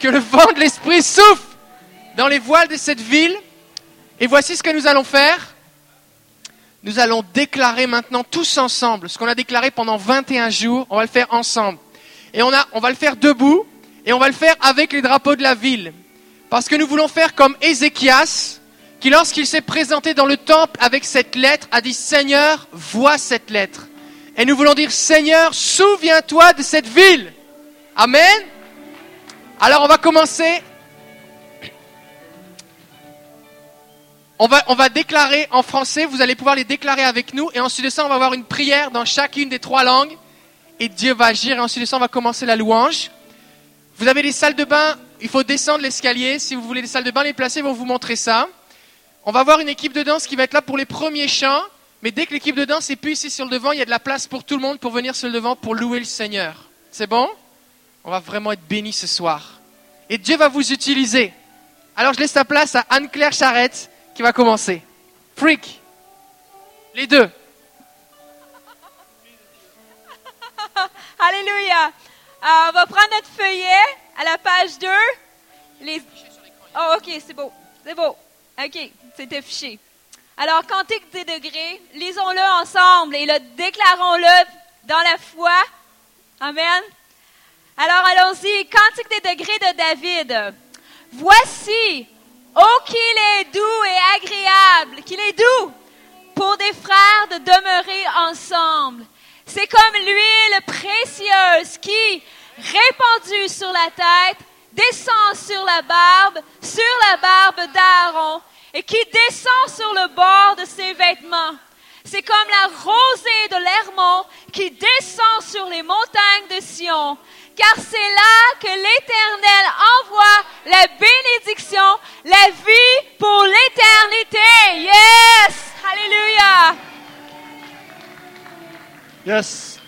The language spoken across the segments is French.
que le vent de l'Esprit souffle dans les voiles de cette ville. Et voici ce que nous allons faire. Nous allons déclarer maintenant tous ensemble ce qu'on a déclaré pendant 21 jours. On va le faire ensemble. Et on, va le faire debout et on va le faire avec les drapeaux de la ville. Parce que nous voulons faire comme Ézéchias, qui lorsqu'il s'est présenté dans le temple avec cette lettre, a dit Seigneur, vois cette lettre. Et nous voulons dire Seigneur, souviens-toi de cette ville. Amen. Alors on va commencer. On va, on va déclarer en français, vous allez pouvoir les déclarer avec nous. Et ensuite de ça, on va avoir une prière dans chacune des trois langues. Et Dieu va agir. Et ensuite de ça, on va commencer la louange. Vous avez des salles de bain, il faut descendre l'escalier. Si vous voulez des salles de bain les placer, ils vont vous montrer ça. On va avoir une équipe de danse qui va être là pour les premiers chants. Mais dès que l'équipe de danse est plus ici sur le devant, il y a de la place pour tout le monde pour venir sur le devant pour louer le Seigneur. C'est bon? On va vraiment être bénis ce soir. Et Dieu va vous utiliser. Alors je laisse la place à Anne-Claire Charrette qui va commencer. Freak. Les deux. Alléluia. Euh, on va prendre notre feuillet à la page 2. Les... Oh, ok, c'est beau. C'est beau. Ok, c'est affiché. Alors, Cantique des degrés, lisons-le ensemble et le déclarons-le dans la foi. Amen. Alors, allons-y. Cantique des degrés de David. Voici, oh qu'il est doux et agréable, qu'il est doux pour des frères de demeurer ensemble. C'est comme l'huile précieuse qui, répandue sur la tête, descend sur la barbe, sur la barbe d'Aaron, et qui descend sur le bord de ses vêtements. C'est comme la rosée de l'Hermon qui descend sur les montagnes de Sion, car c'est là que l'Éternel envoie la bénédiction, la vie pour l'éternité. Yes! Hallelujah! Yes.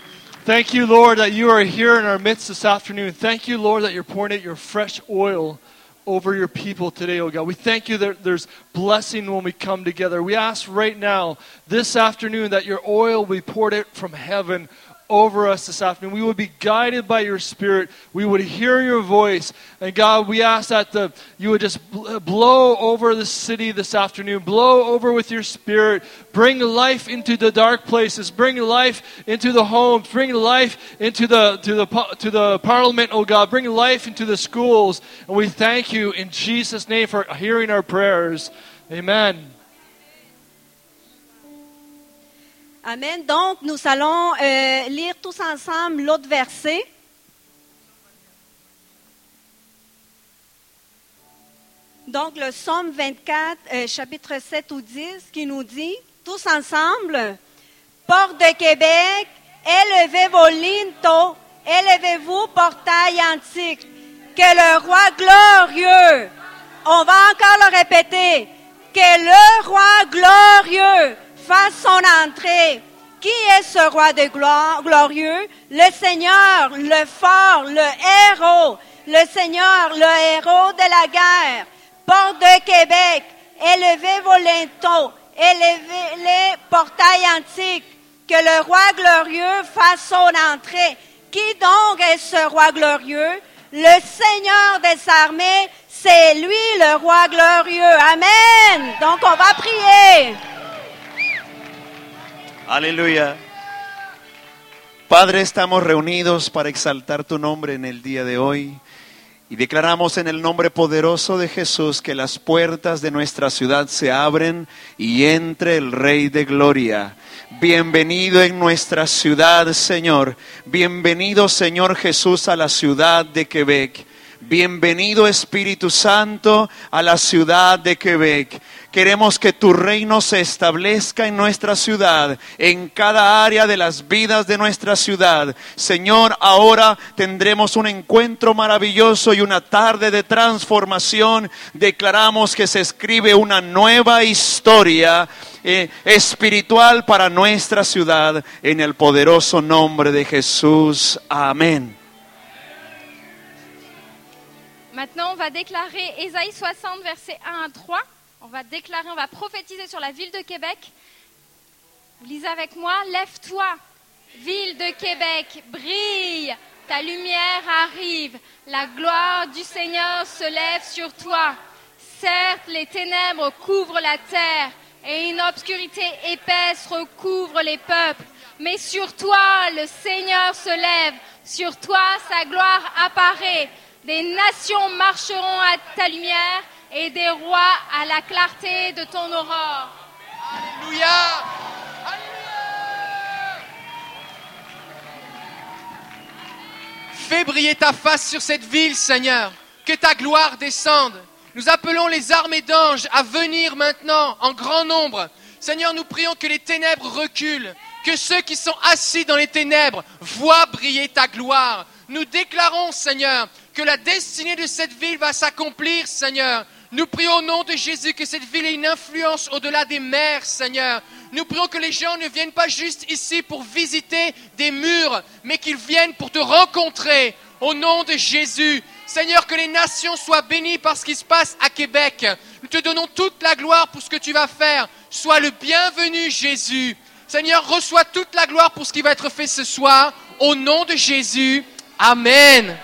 Thank you, Lord, that you are here in our midst this afternoon. Thank you, Lord, that you're pouring out your fresh oil over your people today, oh God. We thank you that there's blessing when we come together. We ask right now, this afternoon, that your oil be poured out from heaven over us this afternoon. We would be guided by your Spirit. We would hear your voice. And God, we ask that the, you would just blow over the city this afternoon. Blow over with your Spirit. Bring life into the dark places. Bring life into the homes. Bring life into the, to, the, to the parliament, oh God. Bring life into the schools. And we thank you in Jesus' name for hearing our prayers. Amen. Amen. Donc, nous allons euh, lire tous ensemble l'autre verset. Donc, le psaume 24, euh, chapitre 7 ou 10, qui nous dit, tous ensemble, Porte de Québec, élevez vos linteaux, élevez-vous, portail antique, que le roi glorieux, on va encore le répéter, que le roi glorieux fasse son entrée. Qui est ce roi de gloire, glorieux? Le Seigneur, le fort, le héros. Le Seigneur, le héros de la guerre. Porte de Québec, élevez vos linteaux, élevez les portails antiques. Que le roi glorieux fasse son entrée. Qui donc est ce roi glorieux? Le Seigneur des armées, c'est lui le roi glorieux. Amen. Donc on va prier. Aleluya. Padre, estamos reunidos para exaltar tu nombre en el día de hoy y declaramos en el nombre poderoso de Jesús que las puertas de nuestra ciudad se abren y entre el Rey de Gloria. Bienvenido en nuestra ciudad, Señor. Bienvenido, Señor Jesús, a la ciudad de Quebec. Bienvenido Espíritu Santo a la ciudad de Quebec. Queremos que tu reino se establezca en nuestra ciudad, en cada área de las vidas de nuestra ciudad. Señor, ahora tendremos un encuentro maravilloso y una tarde de transformación. Declaramos que se escribe una nueva historia eh, espiritual para nuestra ciudad en el poderoso nombre de Jesús. Amén. Maintenant, on va déclarer Ésaïe 60, versets 1 à 3. On va déclarer, on va prophétiser sur la ville de Québec. Vous lisez avec moi, lève-toi, ville de Québec, brille, Ta lumière arrive. La gloire du Seigneur se lève sur toi. Certes, les ténèbres couvrent la terre et une obscurité épaisse recouvre les peuples. Mais sur toi, le Seigneur se lève. Sur toi, sa gloire apparaît. Des nations marcheront à ta lumière et des rois à la clarté de ton aurore. Alléluia. Fais briller ta face sur cette ville, Seigneur. Que ta gloire descende. Nous appelons les armées d'anges à venir maintenant en grand nombre. Seigneur, nous prions que les ténèbres reculent, que ceux qui sont assis dans les ténèbres voient briller ta gloire. Nous déclarons, Seigneur, que la destinée de cette ville va s'accomplir, Seigneur. Nous prions au nom de Jésus que cette ville ait une influence au-delà des mers, Seigneur. Nous prions que les gens ne viennent pas juste ici pour visiter des murs, mais qu'ils viennent pour te rencontrer. Au nom de Jésus. Seigneur, que les nations soient bénies par ce qui se passe à Québec. Nous te donnons toute la gloire pour ce que tu vas faire. Sois le bienvenu, Jésus. Seigneur, reçois toute la gloire pour ce qui va être fait ce soir. Au nom de Jésus. Amen.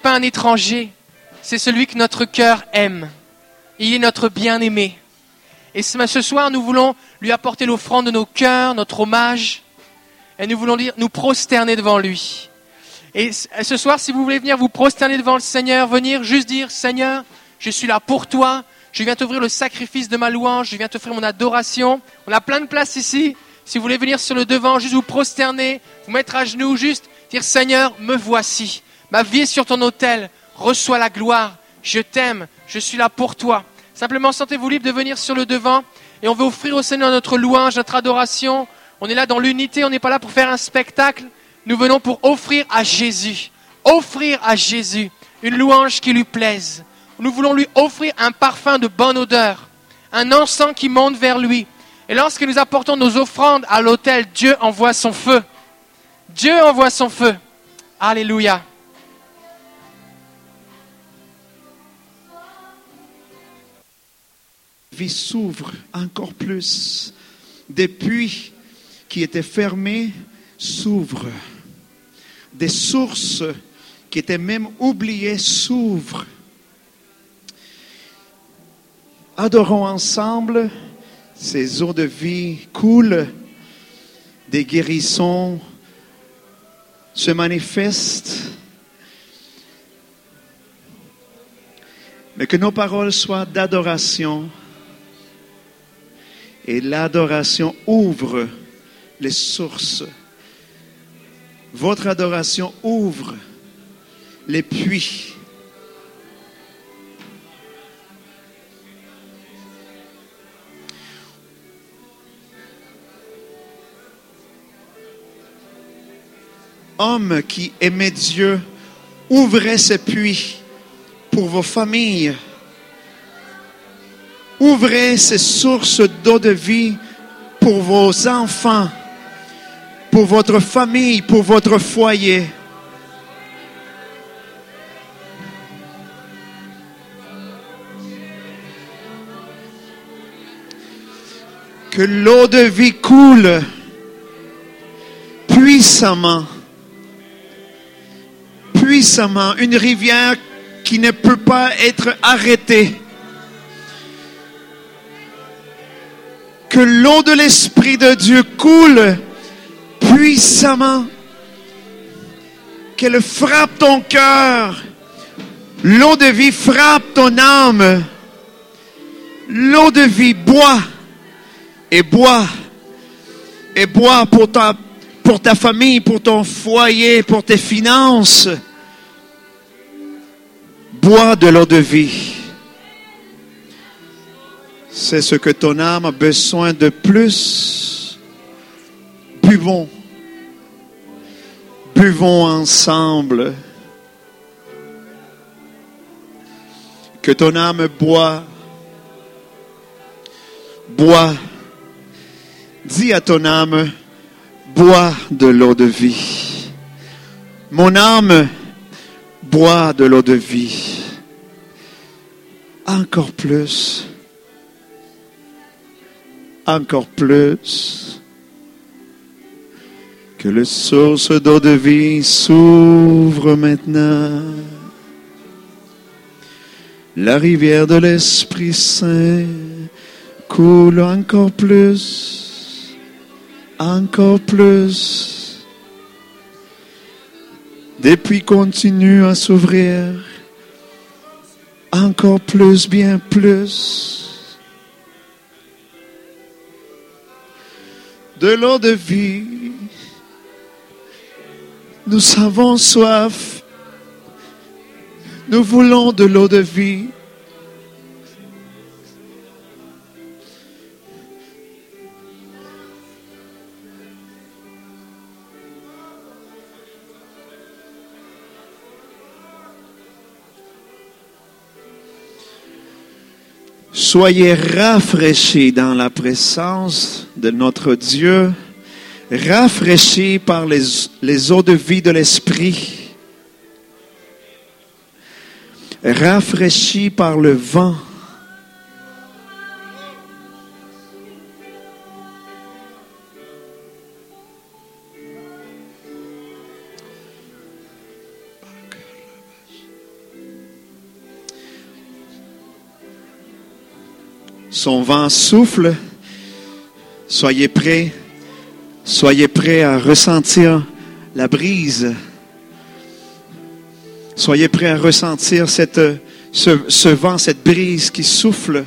Pas un étranger, c'est celui que notre cœur aime. Il est notre bien-aimé. Et ce soir, nous voulons lui apporter l'offrande de nos cœurs, notre hommage, et nous voulons dire, nous prosterner devant lui. Et ce soir, si vous voulez venir vous prosterner devant le Seigneur, venir juste dire, Seigneur, je suis là pour toi, je viens t'offrir le sacrifice de ma louange, je viens t'offrir mon adoration. On a plein de places ici. Si vous voulez venir sur le devant, juste vous prosterner, vous mettre à genoux, juste dire, Seigneur, me voici. Ma vie est sur ton autel. Reçois la gloire. Je t'aime. Je suis là pour toi. Simplement, sentez-vous libre de venir sur le devant et on veut offrir au Seigneur notre louange, notre adoration. On est là dans l'unité. On n'est pas là pour faire un spectacle. Nous venons pour offrir à Jésus. Offrir à Jésus une louange qui lui plaise. Nous voulons lui offrir un parfum de bonne odeur. Un encens qui monte vers lui. Et lorsque nous apportons nos offrandes à l'autel, Dieu envoie son feu. Dieu envoie son feu. Alléluia. Vie s'ouvre encore plus. Des puits qui étaient fermés s'ouvrent. Des sources qui étaient même oubliés s'ouvrent. Adorons ensemble, ces eaux de vie coulent, des guérissons se manifestent. Mais que nos paroles soient d'adoration. Et l'adoration ouvre les sources. Votre adoration ouvre les puits. Homme qui aimait Dieu, ouvrez ces puits pour vos familles. Ouvrez ces sources d'eau de vie pour vos enfants, pour votre famille, pour votre foyer. Que l'eau de vie coule puissamment, puissamment, une rivière qui ne peut pas être arrêtée. Que l'eau de l'Esprit de Dieu coule puissamment, qu'elle frappe ton cœur. L'eau de vie frappe ton âme. L'eau de vie boit et bois et bois pour ta, pour ta famille, pour ton foyer, pour tes finances. Bois de l'eau de vie. C'est ce que ton âme a besoin de plus. Buvons. Buvons ensemble. Que ton âme boit. Bois. Dis à ton âme, bois de l'eau de vie. Mon âme, bois de l'eau de vie. Encore plus. Encore plus. Que les sources d'eau de vie s'ouvrent maintenant. La rivière de l'Esprit Saint coule encore plus, encore plus. Des puits continuent à s'ouvrir, encore plus, bien plus. De l'eau de vie, nous avons soif, nous voulons de l'eau de vie. Soyez rafraîchis dans la présence de notre Dieu, rafraîchis par les, les eaux de vie de l'Esprit, rafraîchis par le vent. Son vent souffle. Soyez prêts. Soyez prêts à ressentir la brise. Soyez prêts à ressentir ce, ce vent, cette brise qui souffle.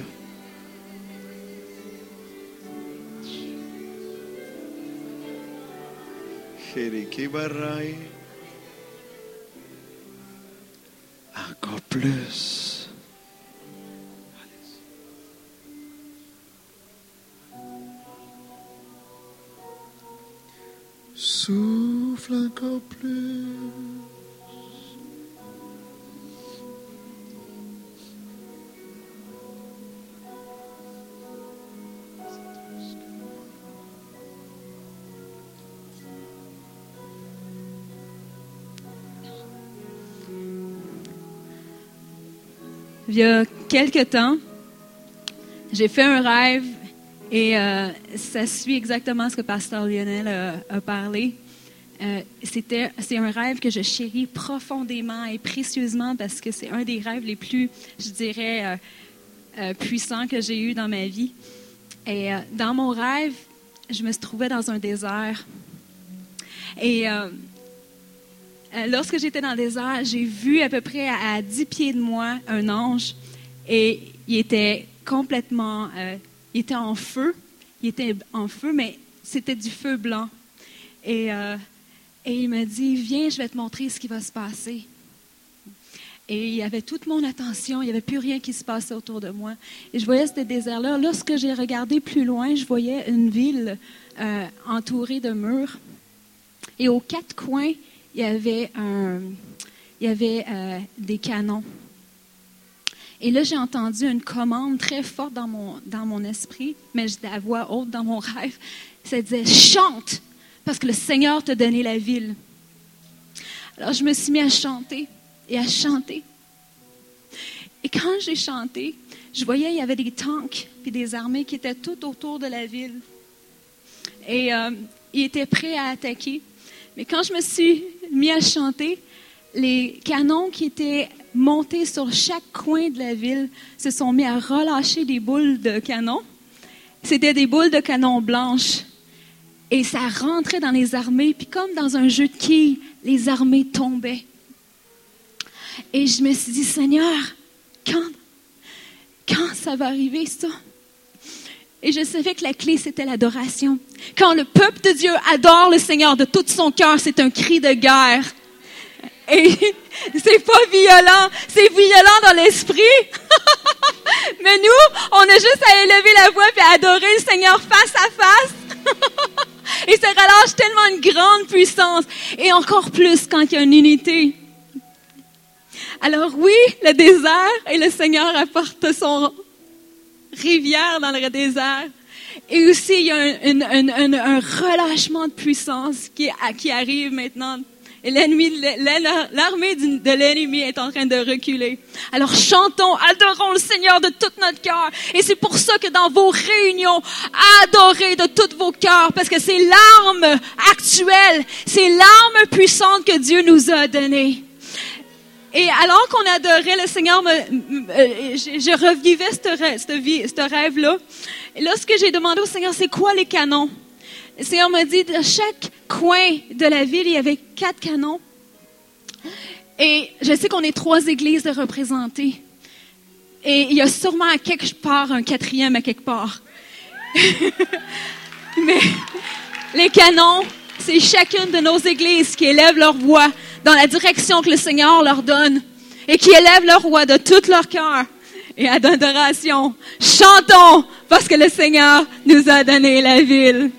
Encore plus. Il y a quelque temps, j'ai fait un rêve et euh, ça suit exactement ce que Pasteur Lionel a parlé. Euh, c'est un rêve que je chéris profondément et précieusement parce que c'est un des rêves les plus, je dirais, euh, euh, puissants que j'ai eu dans ma vie. Et dans mon rêve, je me trouvais dans un désert. Et lorsque j'étais dans le désert, j'ai vu à peu près à, à 10 pieds de moi un ange et il était complètement, il était en feu, il était en feu, mais c'était du feu blanc. Et, et il me dit, viens, je vais te montrer ce qui va se passer. Et il y avait toute mon attention, il n'y avait plus rien qui se passait autour de moi. Et je voyais ce désert-là. Lorsque j'ai regardé plus loin, je voyais une ville euh, entourée de murs. Et aux quatre coins, il y avait, un, il y avait euh, des canons. Et là, j'ai entendu une commande très forte dans mon, dans mon esprit, mais j'étais à voix haute dans mon rêve. Ça disait Chante, parce que le Seigneur t'a donné la ville. Alors, je me suis mis à chanter et à chanter. Et quand j'ai chanté, je voyais il y avait des tanks puis des armées qui étaient tout autour de la ville. Et euh, ils étaient prêts à attaquer. Mais quand je me suis mis à chanter, les canons qui étaient montés sur chaque coin de la ville se sont mis à relâcher des boules de canon. C'était des boules de canon blanches. Et ça rentrait dans les armées, puis comme dans un jeu de quilles, les armées tombaient. Et je me suis dit, Seigneur, quand, quand ça va arriver, ça? Et je savais que la clé, c'était l'adoration. Quand le peuple de Dieu adore le Seigneur de tout son cœur, c'est un cri de guerre. Et c'est pas violent, c'est violent dans l'esprit. Mais nous, on a juste à élever la voix et à adorer le Seigneur face à face. et ça relâche tellement une grande puissance. Et encore plus quand il y a une unité. Alors oui, le désert et le Seigneur apporte son rivière dans le désert. Et aussi, il y a un, relâchement de puissance qui arrive maintenant. Et l'ennemi, l'armée de l'ennemi est en train de reculer. Alors chantons, adorons le Seigneur de tout notre cœur. Et c'est pour ça que dans vos réunions, adorez de tous vos cœurs, parce que c'est l'arme actuelle, c'est l'arme puissante que Dieu nous a donnée. Et alors qu'on adorait le Seigneur, me, je, revivais ce rêve-là. Et lorsque j'ai demandé au Seigneur, c'est quoi les canons? Le Seigneur m'a dit, de chaque coin de la ville, il y avait quatre canons. Et je sais qu'on est trois églises de représenter. Et il y a sûrement à quelque part un quatrième à quelque part. Mais les canons, c'est chacune de nos églises qui élève leur voix dans la direction que le Seigneur leur donne et qui élève leur voix de tout leur cœur et à d'adoration. Chantons parce que le Seigneur nous a donné la ville.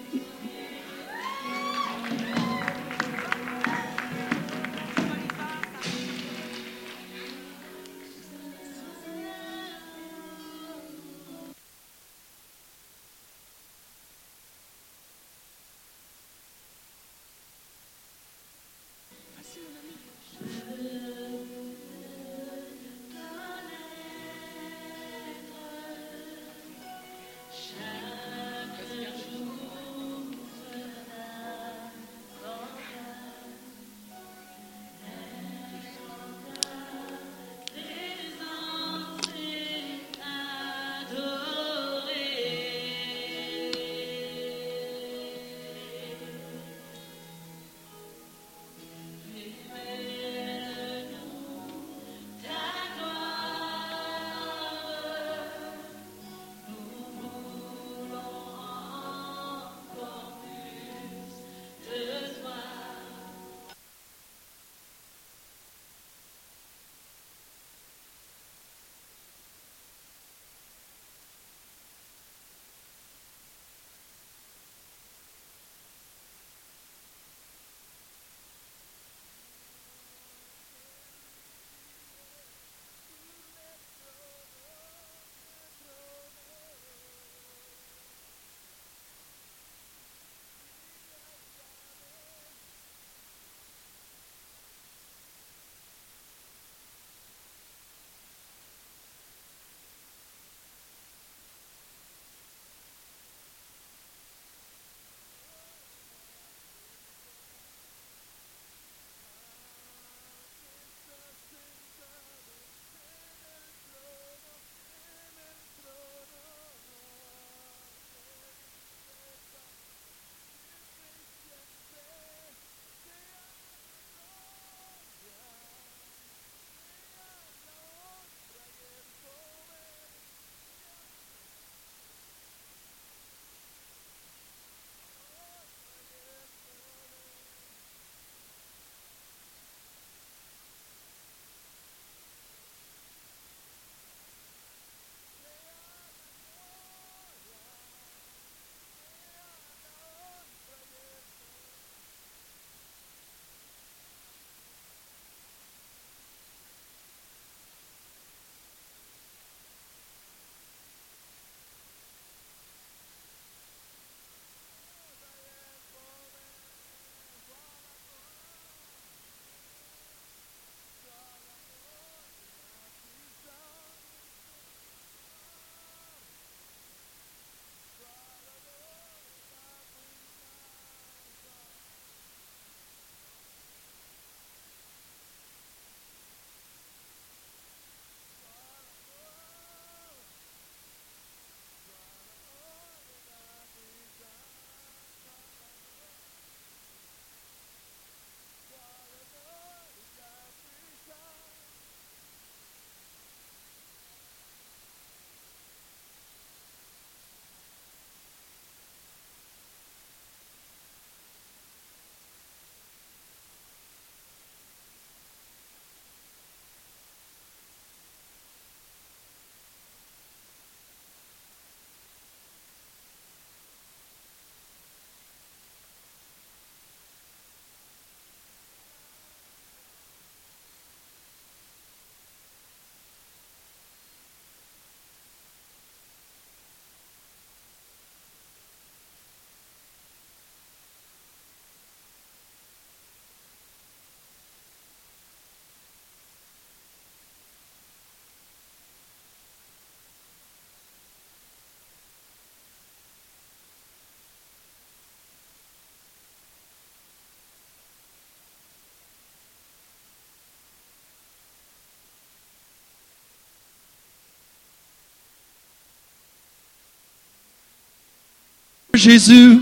Jésus,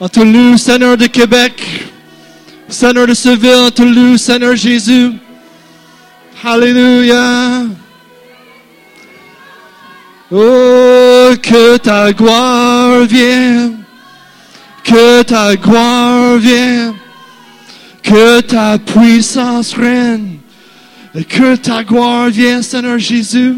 en Toulouse, Seigneur de Québec, Seigneur de Seville, en Toulouse, Seigneur Jésus. Alléluia. Oh, que ta gloire vienne, que ta gloire vienne, que ta puissance règne, et que ta gloire vienne, Seigneur Jésus.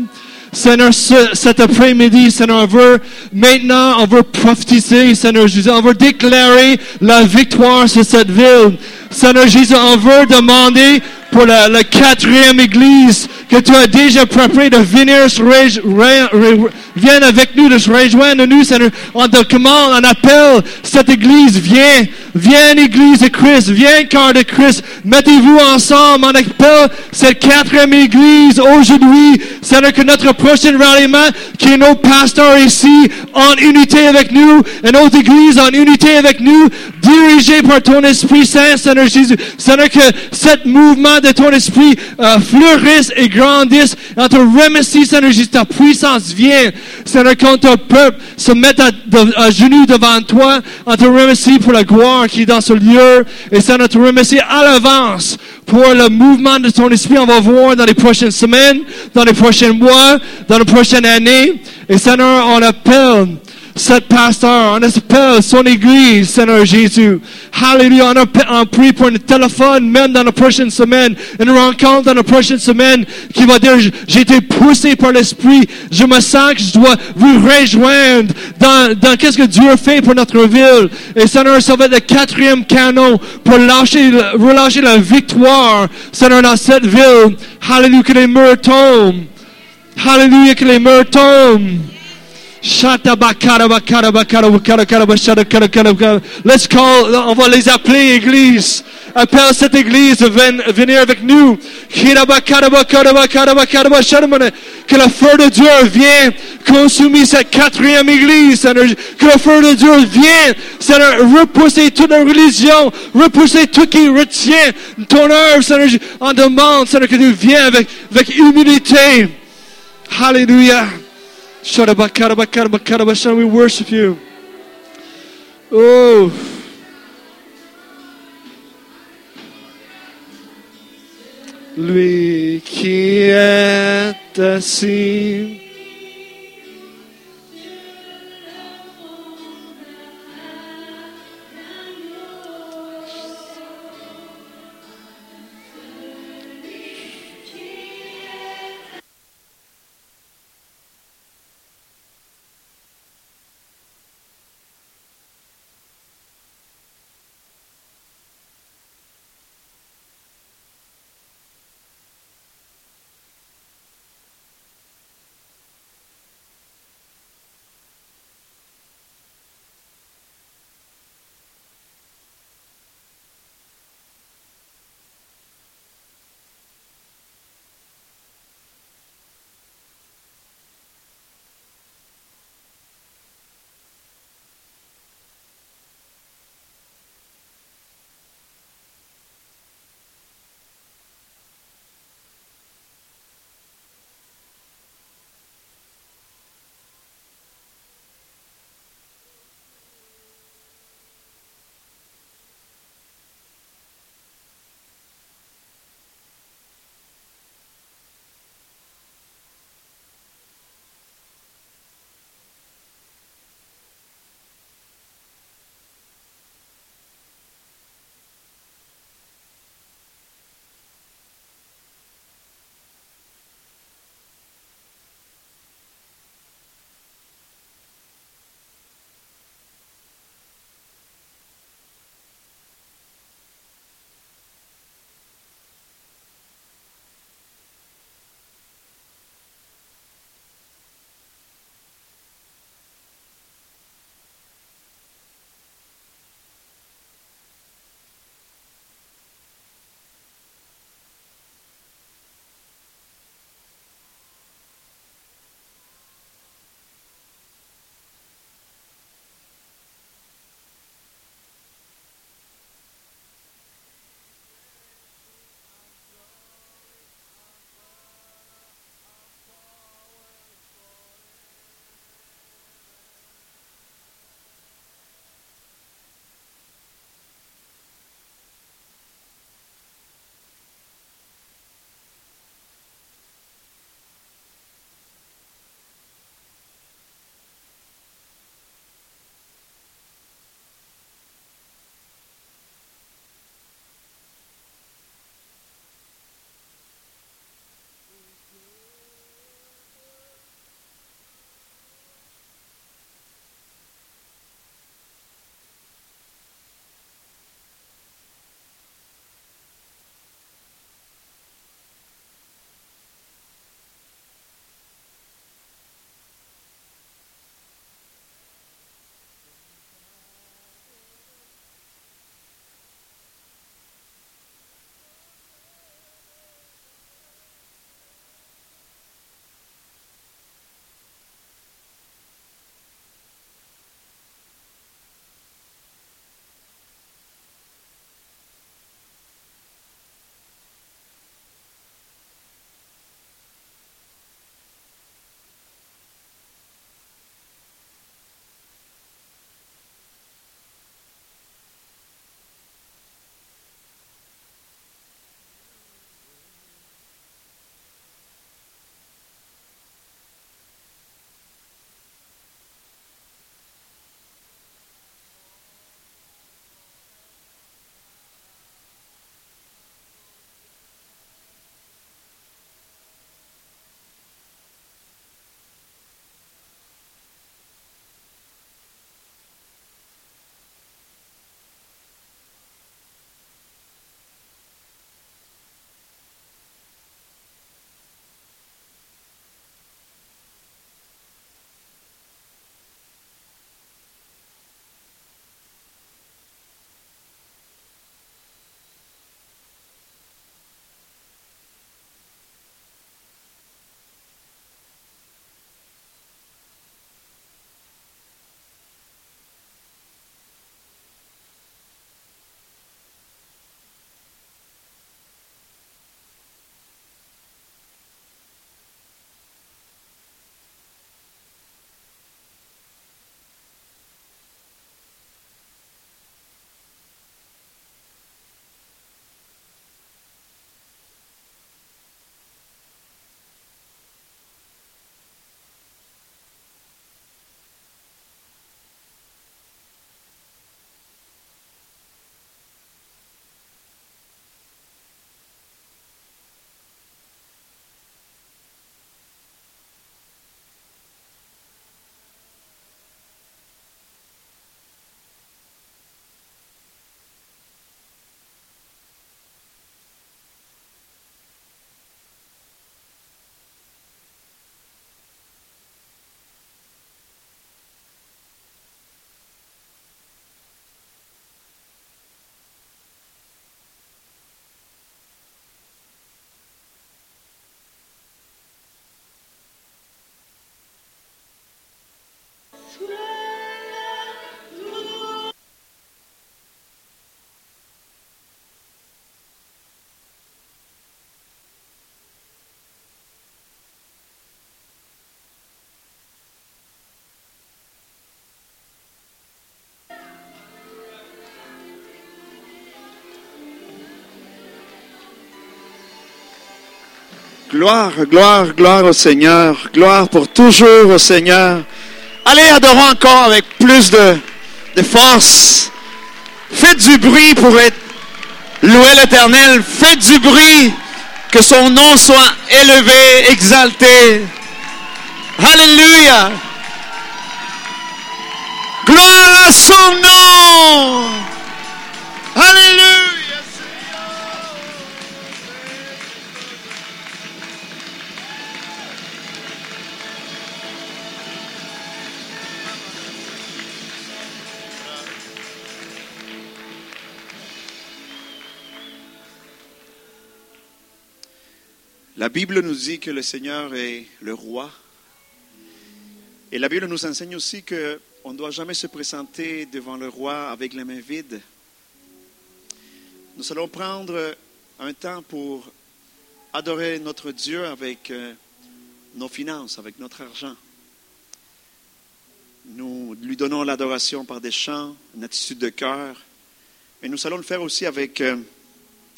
Seigneur, ce- cet après-midi, Seigneur, on veut maintenant, on veut prophétiser, Seigneur Jésus, on veut déclarer la victoire sur cette ville. Seigneur Jésus, on veut demander pour la, quatrième église que tu as déjà préparé de venir se vienne avec nous, de se rejoindre nous, Seigneur. On te commande, on appelle cette église, viens, viens église de Christ, viens corps de Christ, mettez-vous ensemble, on appelle cette quatrième église aujourd'hui, Seigneur, que notre prochain ralliement, qui est nos pasteurs ici, en unité avec nous, et notre église en unité avec nous, dirigé par ton Esprit Saint, Seigneur Jésus. Seigneur, que cet mouvement de ton Esprit euh, fleurisse et grandisse. On te remercie, Seigneur Jésus, ta puissance vient. Seigneur, quand ton peuple se met à, genoux devant toi, on te remercie pour la gloire qui est dans ce lieu. Et Seigneur, te remercie à l'avance pour le mouvement de ton esprit, on va voir dans les prochaines semaines, dans les prochains mois, dans les prochaines années. Et Seigneur, on appelle cette pasteur, on appelle son église, Seigneur Jésus. Alléluia, on, on prie pour un téléphone, même dans la prochaine semaine, une rencontre dans la prochaine semaine qui va dire, j'ai été poussé par l'esprit, je me sens que je dois vous rejoindre dans, dans qu'est-ce que Dieu fait pour notre ville. Et Seigneur, ça va être le quatrième canon pour lâcher, relâcher la victoire, Seigneur, dans cette ville. Alléluia, que les murs tombent. Alléluia, que les murs tombent. Let's call, on va les appeler église. Appelle cette église ven- venir avec nous. Que le feu de Dieu vienne consumer cette quatrième église. Que le feu de Dieu vienne, Seigneur, repousser toute la religion, repousser tout qui retient ton œuvre. On demande, que tu viennes avec, avec humilité. Hallelujah. We worship you. Oh. Lui qui est assis. Gloire, gloire, gloire au Seigneur. Gloire pour toujours au Seigneur. Allez, adorons encore avec plus de, force. Faites du bruit pour être loué l'Éternel. Faites du bruit. Que son nom soit élevé, exalté. Alléluia. Gloire à son nom. Alléluia. La Bible nous dit que le Seigneur est le roi. Et la Bible nous enseigne aussi qu'on ne doit jamais se présenter devant le roi avec les mains vides. Nous allons prendre un temps pour adorer notre Dieu avec euh, nos finances, avec notre argent. Nous lui donnons l'adoration par des chants, une attitude de cœur, mais nous allons le faire aussi avec euh,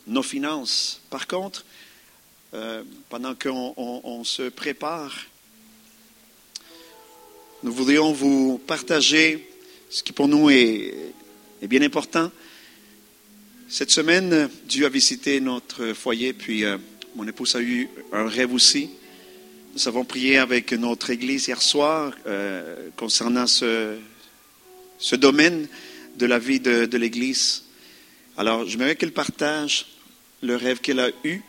nos finances. Par contre, euh, pendant qu'on on- se prépare, nous voudrions vous partager ce qui pour nous est, bien important. Cette semaine, Dieu a visité notre foyer, puis euh, mon épouse a eu un rêve aussi. Nous avons prié avec notre Église hier soir euh, concernant ce, ce domaine de la vie de, de l'Église. Alors, j'aimerais qu'elle partage le rêve qu'elle a eu.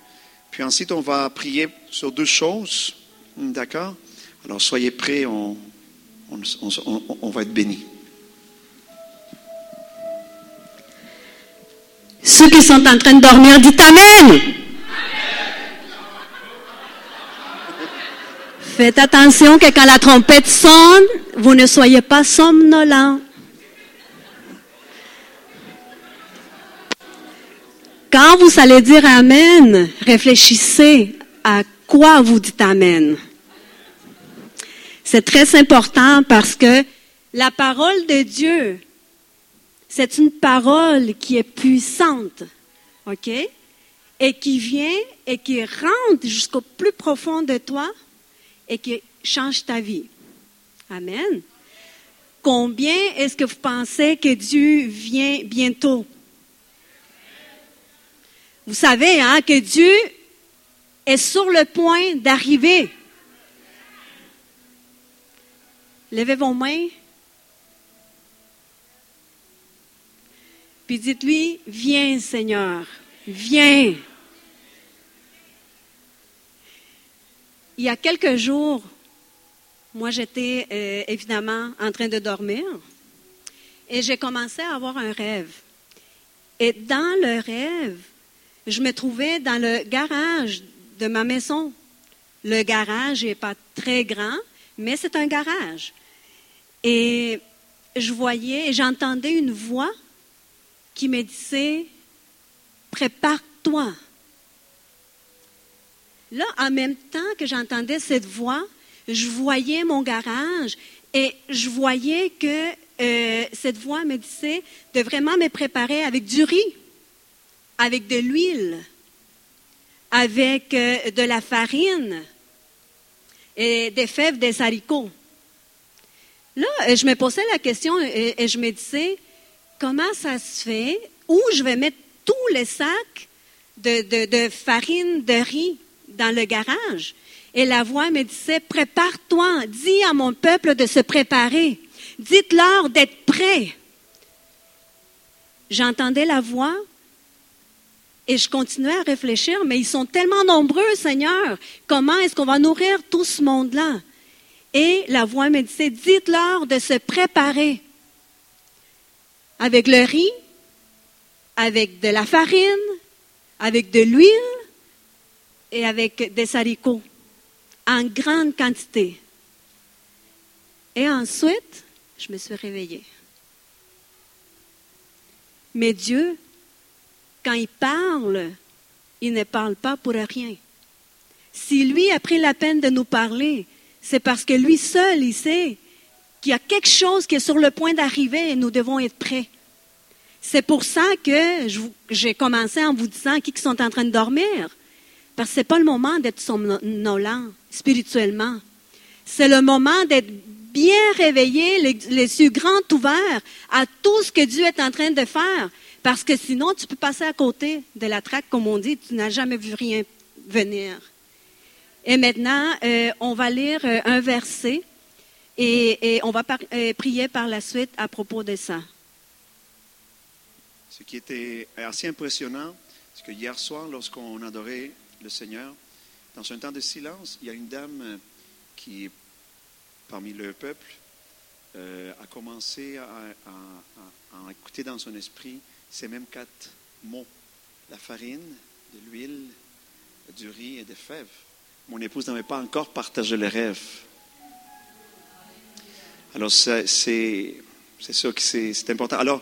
Puis ensuite, on va prier sur deux choses. D'accord? Alors, soyez prêts, on, va être bénis. Ceux qui sont en train de dormir, dites Amen. Faites attention que quand la trompette sonne, vous ne soyez pas somnolent. Quand vous allez dire Amen, réfléchissez à quoi vous dites Amen. C'est très important parce que la parole de Dieu, c'est une parole qui est puissante, OK? Et qui vient et qui rentre jusqu'au plus profond de toi et qui change ta vie. Amen. Combien est-ce que vous pensez que Dieu vient bientôt? Vous savez, hein, que Dieu est sur le point d'arriver. Levez vos mains. Puis dites-lui, viens Seigneur, viens. Il y a quelques jours, moi j'étais euh, évidemment en train de dormir et j'ai commencé à avoir un rêve. Et dans le rêve, je me trouvais dans le garage de ma maison. Le garage n'est pas très grand, mais c'est un garage. Et je voyais et j'entendais une voix qui me disait, prépare-toi. Là, en même temps que j'entendais cette voix, je voyais mon garage et je voyais que euh, cette voix me disait de vraiment me préparer avec du riz, avec de l'huile, avec euh, de la farine et des fèves des haricots. Là, euh, je me posais la question et, je me disais, comment ça se fait, où je vais mettre tous les sacs de, de- de farine de riz dans le garage? Et la voix me disait, prépare-toi, dis à mon peuple de se préparer, dites-leur d'être prêts. J'entendais la voix et je continuais à réfléchir, mais ils sont tellement nombreux, Seigneur, comment est-ce qu'on va nourrir tout ce monde-là? Et la voix me disait, dites-leur de se préparer avec le riz, avec de la farine, avec de l'huile et avec des haricots en grande quantité. Et ensuite, je me suis réveillée. Mais Dieu, quand il parle, il ne parle pas pour rien. Si lui a pris la peine de nous parler, c'est parce que lui seul, il sait qu'il y a quelque chose qui est sur le point d'arriver et nous devons être prêts. C'est pour ça que j'ai commencé en vous disant qui sont en train de dormir. Parce que ce n'est pas le moment d'être somnolent spirituellement. C'est le moment d'être bien réveillé, les, les yeux grands ouverts à tout ce que Dieu est en train de faire. Parce que sinon, tu peux passer à côté de la traque, comme on dit, tu n'as jamais vu rien venir. Et maintenant, euh, on va lire euh, un verset et, on va euh, prier par la suite à propos de ça. Ce qui était assez impressionnant, c'est que hier soir, lorsqu'on adorait le Seigneur, dans un temps de silence, il y a une dame qui, parmi le peuple, a commencé à écouter dans son esprit ces mêmes quatre mots. La farine, de l'huile, du riz et des fèves. Mon épouse n'avait pas encore partagé le rêve. Alors, c'est sûr que c'est important. Alors,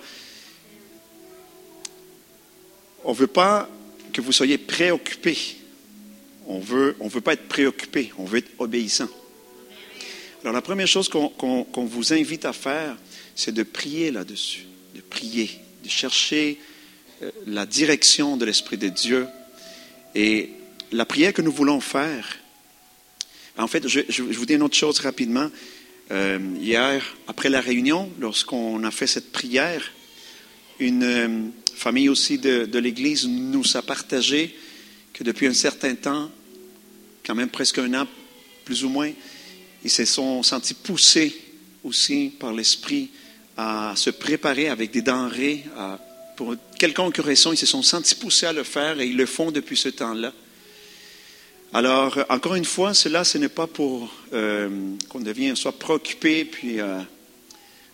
on ne veut pas que vous soyez préoccupés. On veut, on veut pas être préoccupé, on veut être obéissant. Alors la première chose qu'on vous invite à faire, c'est de prier là-dessus, de prier, chercher euh, la direction de l'Esprit de Dieu. Et la prière que nous voulons faire, en fait, je vous dis une autre chose rapidement. Euh, hier, après la réunion, lorsqu'on a fait cette prière, une euh, famille aussi de, de l'Église nous a partagé que depuis un certain temps, quand même presque un an, plus ou moins, ils se sont sentis poussés aussi par l'Esprit à se préparer avec des denrées. pour quelconque raison, ils se sont sentis poussés à le faire et ils le font depuis ce temps-là. Alors, encore une fois, cela, ce n'est pas pour euh, qu'on devienne soit préoccupé, puis euh,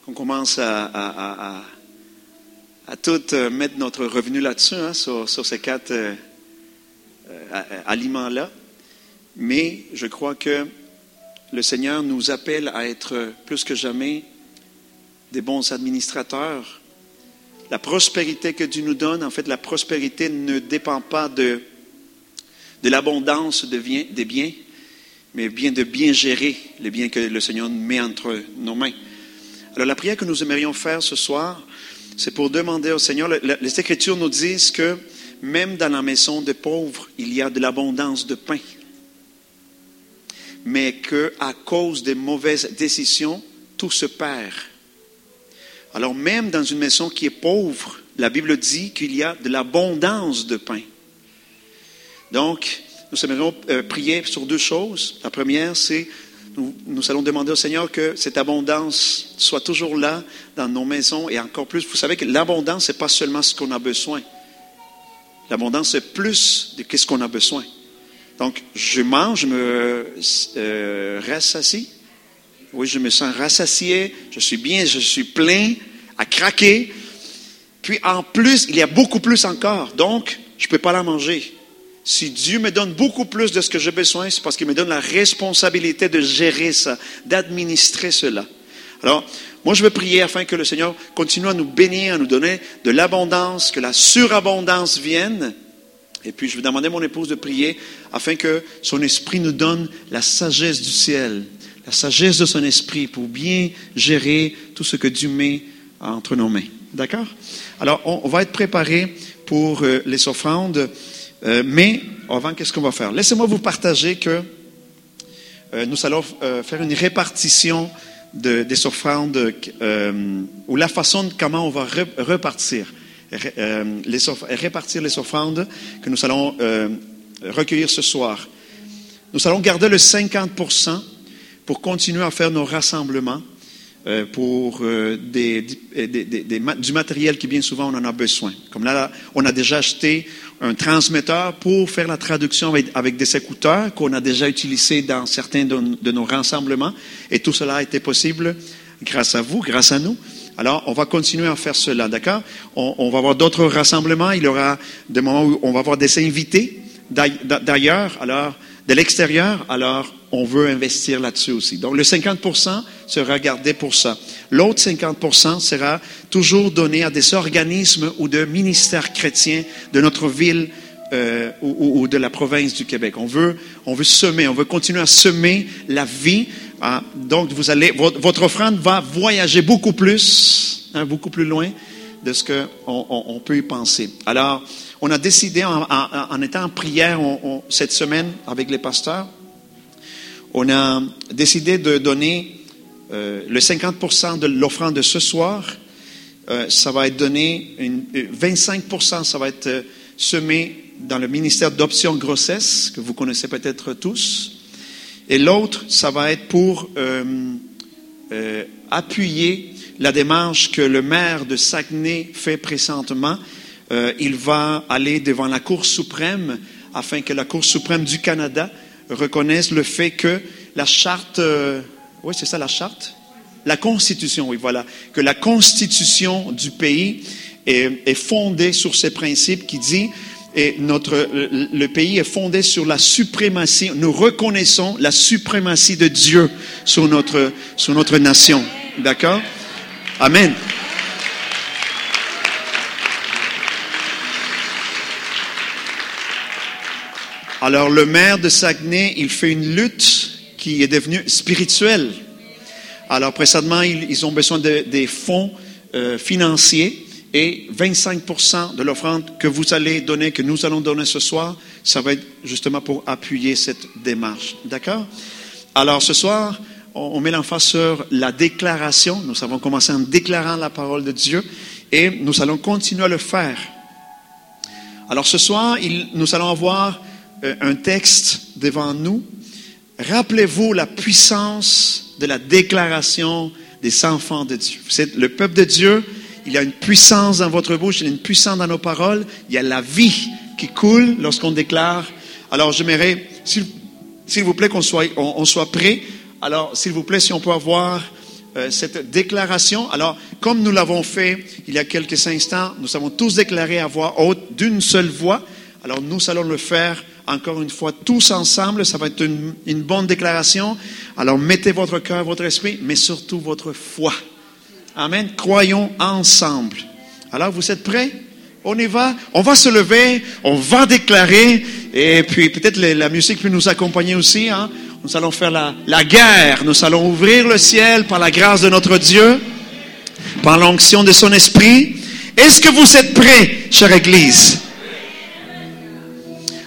qu'on commence à, à- à- à- tout euh, mettre notre revenu là-dessus, hein, sur, sur ces quatre aliments-là. Mais je crois que le Seigneur nous appelle à être plus que jamais des bons administrateurs. La prospérité que Dieu nous donne, en fait, la prospérité ne dépend pas de, l'abondance des biens, mais bien de bien gérer les biens que le Seigneur met entre nos mains. Alors la prière que nous aimerions faire ce soir, c'est pour demander au Seigneur, le- le- les Écritures nous disent que même dans la maison des pauvres, il y a de l'abondance de pain. Mais qu'à cause des mauvaises décisions, tout se perd. Alors même dans une maison qui est pauvre, la Bible dit qu'il y a de l'abondance de pain. Donc, nous aimerions euh, prier sur deux choses. La première, c'est nous, nous allons demander au Seigneur que cette abondance soit toujours là dans nos maisons et encore plus. Vous savez que l'abondance, ce n'est pas seulement ce qu'on a besoin. L'abondance, c'est plus de ce qu'on a besoin. Donc, je mange, je me euh, rassasie. Oui, je me sens rassasié, je suis bien, je suis plein, à craquer. Puis en plus, il y a beaucoup plus encore. Donc, je ne peux pas la manger. Si Dieu me donne beaucoup plus de ce que j'ai besoin, c'est parce qu'il me donne la responsabilité de gérer ça, d'administrer cela. Alors, moi, je veux prier afin que le Seigneur continue à nous bénir, à nous donner de l'abondance, que la surabondance vienne. Et puis, je vais demander à mon épouse de prier afin que son esprit nous donne la sagesse du ciel, la sagesse de son esprit pour bien gérer tout ce que Dieu met entre nos mains. D'accord? Alors, on, va être préparé pour euh, les offrandes. Euh, mais avant, qu'est-ce qu'on va faire? Laissez-moi vous partager que euh, nous allons faire une répartition de, des offrandes ou la façon de comment on va re- repartir, les répartir les offrandes que nous allons recueillir ce soir. Nous allons garder le 50% pour continuer à faire nos rassemblements euh, pour euh, des, des- des- des du matériel qui bien souvent on en a besoin. Comme là, on a déjà acheté un transmetteur pour faire la traduction avec, des écouteurs qu'on a déjà utilisés dans certains de, de nos rassemblements. Et tout cela a été possible grâce à vous, grâce à nous. Alors, on va continuer à faire cela, d'accord? On, on va avoir d'autres rassemblements. Il y aura des moments où on va avoir des invités d'ail- d'ailleurs, alors de l'extérieur. Alors, on veut investir là-dessus aussi. Donc, le 50% sera gardé pour ça. L'autre 50% sera toujours donné à des organismes ou de ministères chrétiens de notre ville euh, ou, ou- ou de la province du Québec. On veut, on veut semer, on veut continuer à semer la vie. Ah, donc, vous allez, votre, votre offrande va voyager beaucoup plus, hein, beaucoup plus loin de ce qu'on on, on peut y penser. Alors, on a décidé, en, en- en étant en prière on- cette semaine avec les pasteurs, on a décidé de donner euh, le 50% de l'offrande de ce soir. Euh, ça va être donné, une, euh, 25% ça va être semé dans le ministère d'option grossesse, que vous connaissez peut-être tous. Et l'autre, ça va être pour appuyer la démarche que le maire de Saguenay fait présentement. Il va aller devant la Cour suprême afin que la Cour suprême du Canada reconnaisse le fait que la charte, euh, oui c'est ça la charte, la constitution, oui voilà, que la constitution du pays est, est fondée sur ces principes qui dit et notre le pays est fondé sur la suprématie. Nous reconnaissons la suprématie de Dieu sur notre sur notre nation. D'accord? Amen. Alors le maire de Saguenay, il fait une lutte qui est devenue spirituelle. Alors précédemment, ils, ont besoin de- des fonds euh, financiers et 25% de l'offrande que vous allez donner, que nous allons donner ce soir, ça va être justement pour appuyer cette démarche. D'accord? Alors ce soir, on, met l'emphase sur la déclaration. Nous avons commencé en déclarant la parole de Dieu et nous allons continuer à le faire. Alors ce soir, nous allons avoir un texte devant nous. Rappelez-vous la puissance de la déclaration des enfants de Dieu. Vous êtes le peuple de Dieu, il y a une puissance dans votre bouche, il y a une puissance dans nos paroles, il y a la vie qui coule lorsqu'on déclare. Alors j'aimerais, s'il vous plaît, qu'on soit, on soit prêt. Alors, s'il vous plaît, si on peut avoir euh, cette déclaration. Alors, comme nous l'avons fait il y a quelques instants, nous avons tous déclaré à voix haute d'une seule voix. Alors, nous allons le faire encore une fois tous ensemble. Ça va être une, bonne déclaration. Alors, mettez votre cœur, votre esprit, mais surtout votre foi. Amen. Croyons ensemble. Alors, vous êtes prêts? On y va? On va se lever. On va déclarer. Et puis, peut-être la, la musique peut nous accompagner aussi. Hein? Nous allons faire la, la guerre. Nous allons ouvrir le ciel par la grâce de notre Dieu, par l'onction de son esprit. Est-ce que vous êtes prêts, chère Église?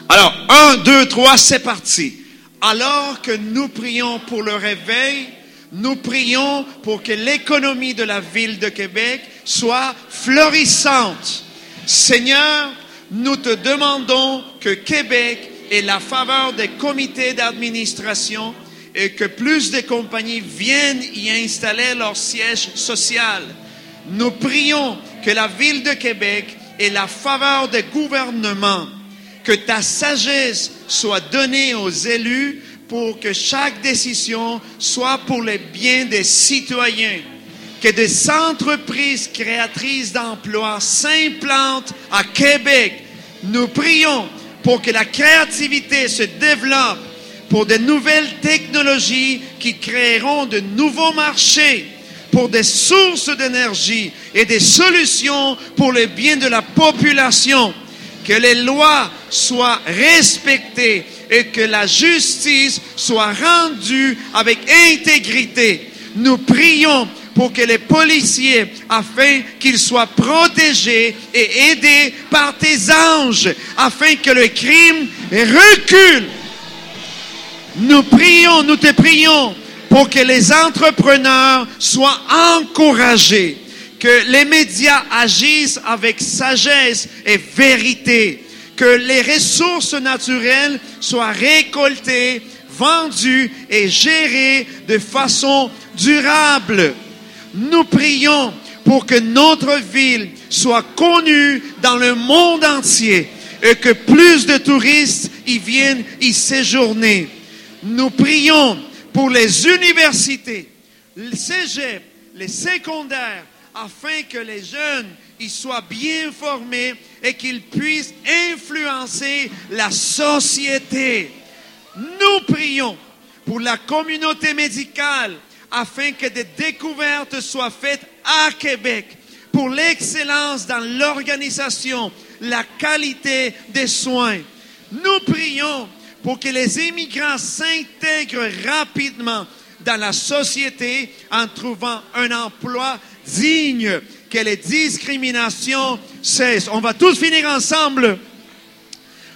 Alors, un, deux, trois, c'est parti. Alors que nous prions pour le réveil, nous prions pour que l'économie de la ville de Québec soit florissante. Seigneur, nous te demandons que Québec ait la faveur des comités d'administration et que plus de compagnies viennent y installer leur siège social. Nous prions que la ville de Québec ait la faveur des gouvernements que ta sagesse soit donnée aux élus pour que chaque décision soit pour le bien des citoyens. Que des entreprises créatrices d'emplois s'implantent à Québec. Nous prions pour que la créativité se développe, pour de nouvelles technologies qui créeront de nouveaux marchés, pour des sources d'énergie et des solutions pour le bien de la population que les lois soient respectées et que la justice soit rendue avec intégrité. Nous prions pour que les policiers, afin qu'ils soient protégés et aidés par tes anges, afin que le crime recule. Nous prions, nous te prions pour que les entrepreneurs soient encouragés, que les médias agissent avec sagesse et vérité, que les ressources naturelles soient récoltées, vendues et gérées de façon durable. Nous prions pour que notre ville soit connue dans le monde entier et que plus de touristes y viennent y séjourner. Nous prions pour les universités, les cégeps, les secondaires, afin que les jeunes y soient bien formés et qu'ils puissent influencer la société. Nous prions pour la communauté médicale afin que des découvertes soient faites à Québec pour l'excellence dans l'organisation, la qualité des soins. Nous prions pour que les immigrants s'intègrent rapidement dans la société en trouvant un emploi digne, que les discriminations cessent. On va tous finir ensemble.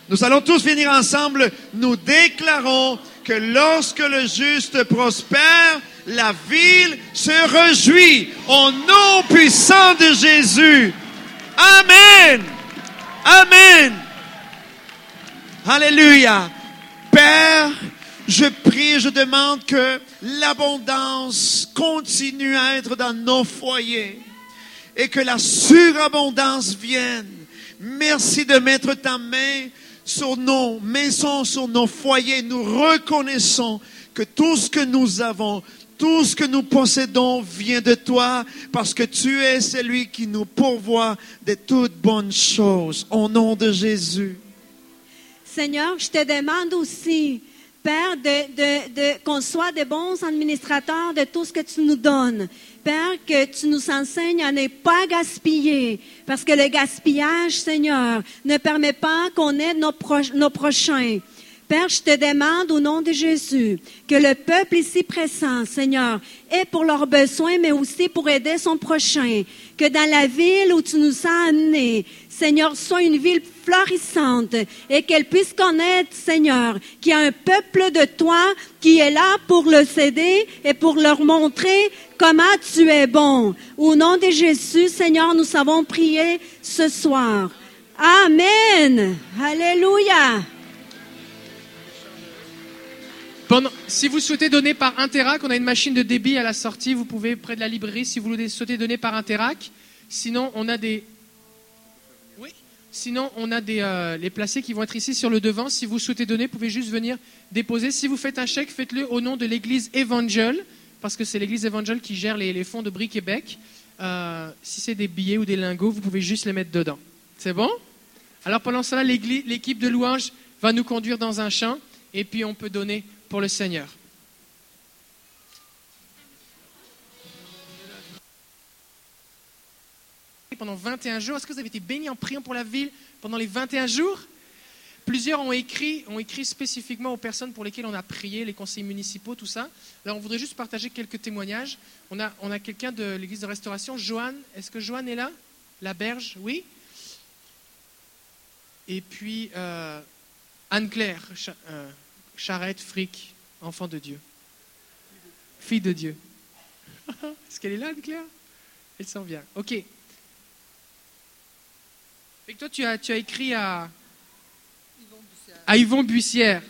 Nous allons tous finir ensemble. Nous déclarons que lorsque le juste prospère, la ville se réjouit au nom puissant de Jésus. Amen. Amen. Alléluia. Père, je prie, je demande que l'abondance continue à être dans nos foyers et que la surabondance vienne. Merci de mettre ta main sur nos maisons, sur nos foyers. Nous reconnaissons que tout ce que nous avons, tout ce que nous possédons vient de toi parce que tu es celui qui nous pourvoit de toutes bonnes choses. Au nom de Jésus. Seigneur, je te demande aussi, Père, de, de, de, qu'on soit des bons administrateurs de tout ce que tu nous donnes. Père, que tu nous enseignes à ne pas gaspiller, parce que le gaspillage, Seigneur, ne permet pas qu'on aide nos, proches, nos prochains. Père, je te demande au nom de Jésus que le peuple ici présent, Seigneur, ait pour leurs besoins, mais aussi pour aider son prochain. Que dans la ville où tu nous as amenés, Seigneur, soit une ville florissante et qu'elle puisse connaître, Seigneur, qu'il y a un peuple de toi qui est là pour le céder et pour leur montrer comment tu es bon. Au nom de Jésus, Seigneur, nous savons prier ce soir. Amen. Alléluia. Si vous souhaitez donner par Interac, on a une machine de débit à la sortie. Vous pouvez près de la librairie si vous souhaitez donner par Interac. Sinon, on a des. Oui. Sinon, on a des euh, les placés qui vont être ici sur le devant. Si vous souhaitez donner, vous pouvez juste venir déposer. Si vous faites un chèque, faites-le au nom de l'Église Evangel, parce que c'est l'Église Evangel qui gère les, les fonds de Brie Québec. Euh, si c'est des billets ou des lingots, vous pouvez juste les mettre dedans. C'est bon? Alors pendant cela, l'équipe de louange va nous conduire dans un champ et puis on peut donner pour le Seigneur. Pendant 21 jours, est-ce que vous avez été bénis en priant pour la ville pendant les 21 jours? Plusieurs ont écrit, ont écrit spécifiquement aux personnes pour lesquelles on a prié, les conseils municipaux, tout ça. Alors on voudrait juste partager quelques témoignages. On a, on a quelqu'un de l'église de restauration, Joanne. Est-ce que Joanne est là? La berge, oui. Et puis euh, Anne-Claire, euh, Charrette, Fric, enfant de Dieu. Fille de Dieu. Est-ce qu'elle est là, Anne-Claire? Elle s'en vient. Ok. Et toi, tu as, tu as écrit à, à Yvon Bussière.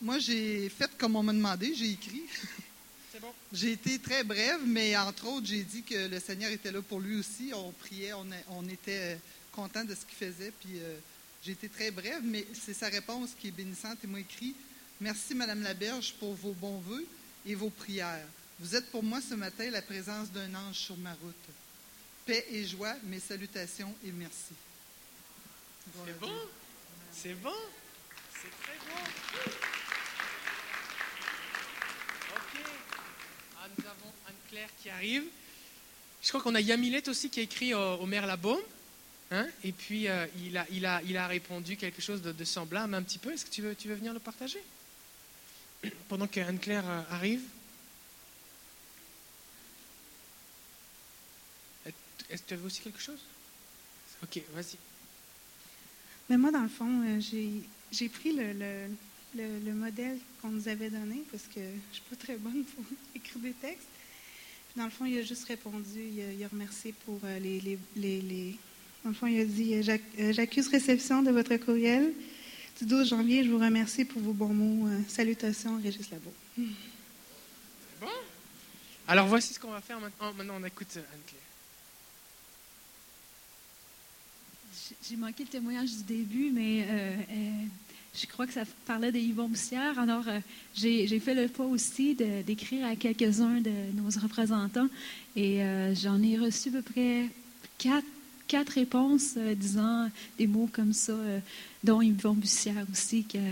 Moi, j'ai fait comme on m'a demandé, j'ai écrit. C'est bon. J'ai été très brève, mais entre autres, j'ai dit que le Seigneur était là pour lui aussi. On priait, on, a- on était content de ce qu'il faisait, puis euh, j'ai été très brève, mais c'est sa réponse qui est bénissante. Il m'a écrit Merci, Madame Laberge, pour vos bons voeux et vos prières. Vous êtes pour moi ce matin la présence d'un ange sur ma route. Paix et joie, mes salutations et merci. C'est bon? C'est bon? C'est très bon Ok. Ah, nous avons Anne-Claire qui arrive. Je crois qu'on a Yamilette aussi qui a écrit au, au maire Labaume. Hein? Et puis, euh, il, a, il, a, il a répondu quelque chose de, de semblable un petit peu. Est-ce que tu veux, tu veux venir le partager? Pendant que Anne-Claire euh, arrive. Est-ce que tu avais aussi quelque chose? Ok, vas-y. Mais moi, dans le fond, euh, j'ai, j'ai pris le, le, le- le modèle qu'on nous avait donné parce que je suis pas très bonne pour écrire des textes. Puis dans le fond, il a juste répondu, il a, il a remercié pour les, les, les, les- Dans le fond, il a dit euh, euh, J'accuse réception de votre courriel du 12 janvier. Je vous remercie pour vos bons mots. Euh, salutations, Régis Labo. Alors voici ce qu'on va faire maintenant. Maintenant, on écoute Anne-Claire. J'ai- manqué le témoignage du début, mais euh, euh, je crois que ça parlait de Yvon Bussière. Alors, euh, j'ai fait le pas aussi d'écrire à quelques-uns de nos représentants et euh, j'en ai reçu à peu près quatre, quatre réponses euh, disant des mots comme ça, euh, dont Yvon Bussière aussi, qui a,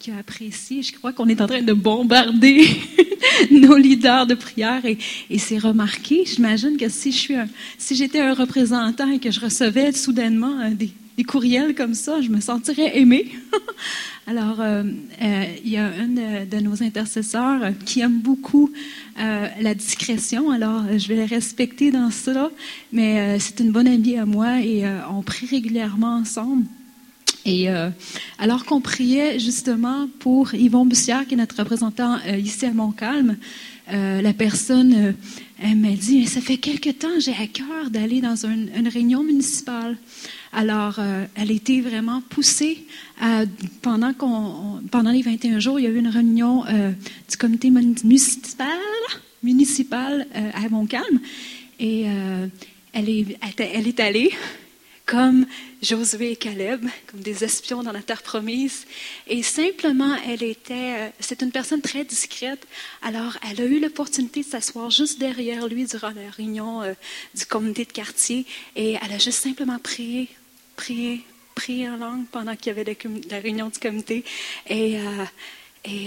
qui a apprécié. Je crois qu'on est en train de bombarder nos leaders de prière et, et c'est remarqué. J'imagine que si si j'étais un représentant et que je recevais soudainement des, des courriels comme ça, je me sentirais aimée. Alors, euh, euh, il y a un de, nos intercesseurs qui aime beaucoup euh, la discrétion. Alors, je vais la respecter dans cela. Mais c'est une bonne amie à moi et on prie régulièrement ensemble. Et alors qu'on priait justement pour Yvon Bussière, qui est notre représentant euh, ici à Montcalm, euh, la personne, euh, elle m'a dit, ça fait quelque temps, j'ai à cœur d'aller dans une, réunion municipale. Alors, euh, elle était vraiment poussée. pendant, les 21 jours, il y a eu une réunion euh, du comité mun- municipal, municipal à Montcalm. Et elle est allée comme Josué et Caleb, comme des espions dans la terre promise. Et simplement, elle était, euh, c'est une personne très discrète. Alors, elle a eu l'opportunité de s'asseoir juste derrière lui durant la réunion euh, du comité de quartier. Et elle a juste simplement prié, prié, prié en langue pendant qu'il y avait la, réunion du comité. Et, euh,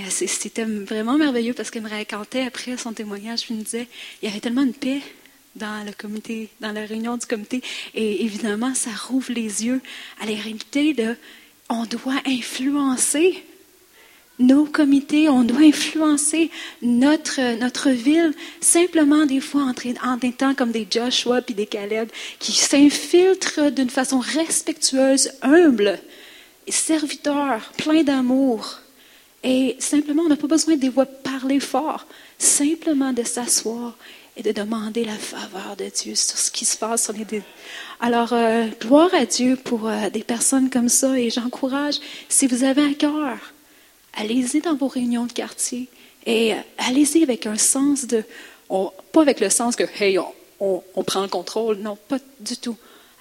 c'était vraiment merveilleux parce qu'elle me racontait après son témoignage, puis me disait, il y avait tellement de paix dans le comité, dans la réunion du comité. Et évidemment, ça rouvre les yeux à la réalité de on doit influencer nos comités, on doit influencer notre, notre ville, simplement des fois en, en étant comme des Joshua puis des Caleb qui s'infiltrent d'une façon respectueuse, humble, serviteur, plein d'amour. Et simplement, on n'a pas besoin de voix parler fort, simplement de s'asseoir et de demander la faveur de Dieu sur ce qui se passe sur les Alors, euh, gloire à Dieu pour euh, des personnes comme ça et j'encourage, si vous avez un cœur, allez-y dans vos réunions de quartier et euh, allez-y avec un sens de, pas avec le sens que, hey, on, on- on prend le contrôle, non, pas du tout.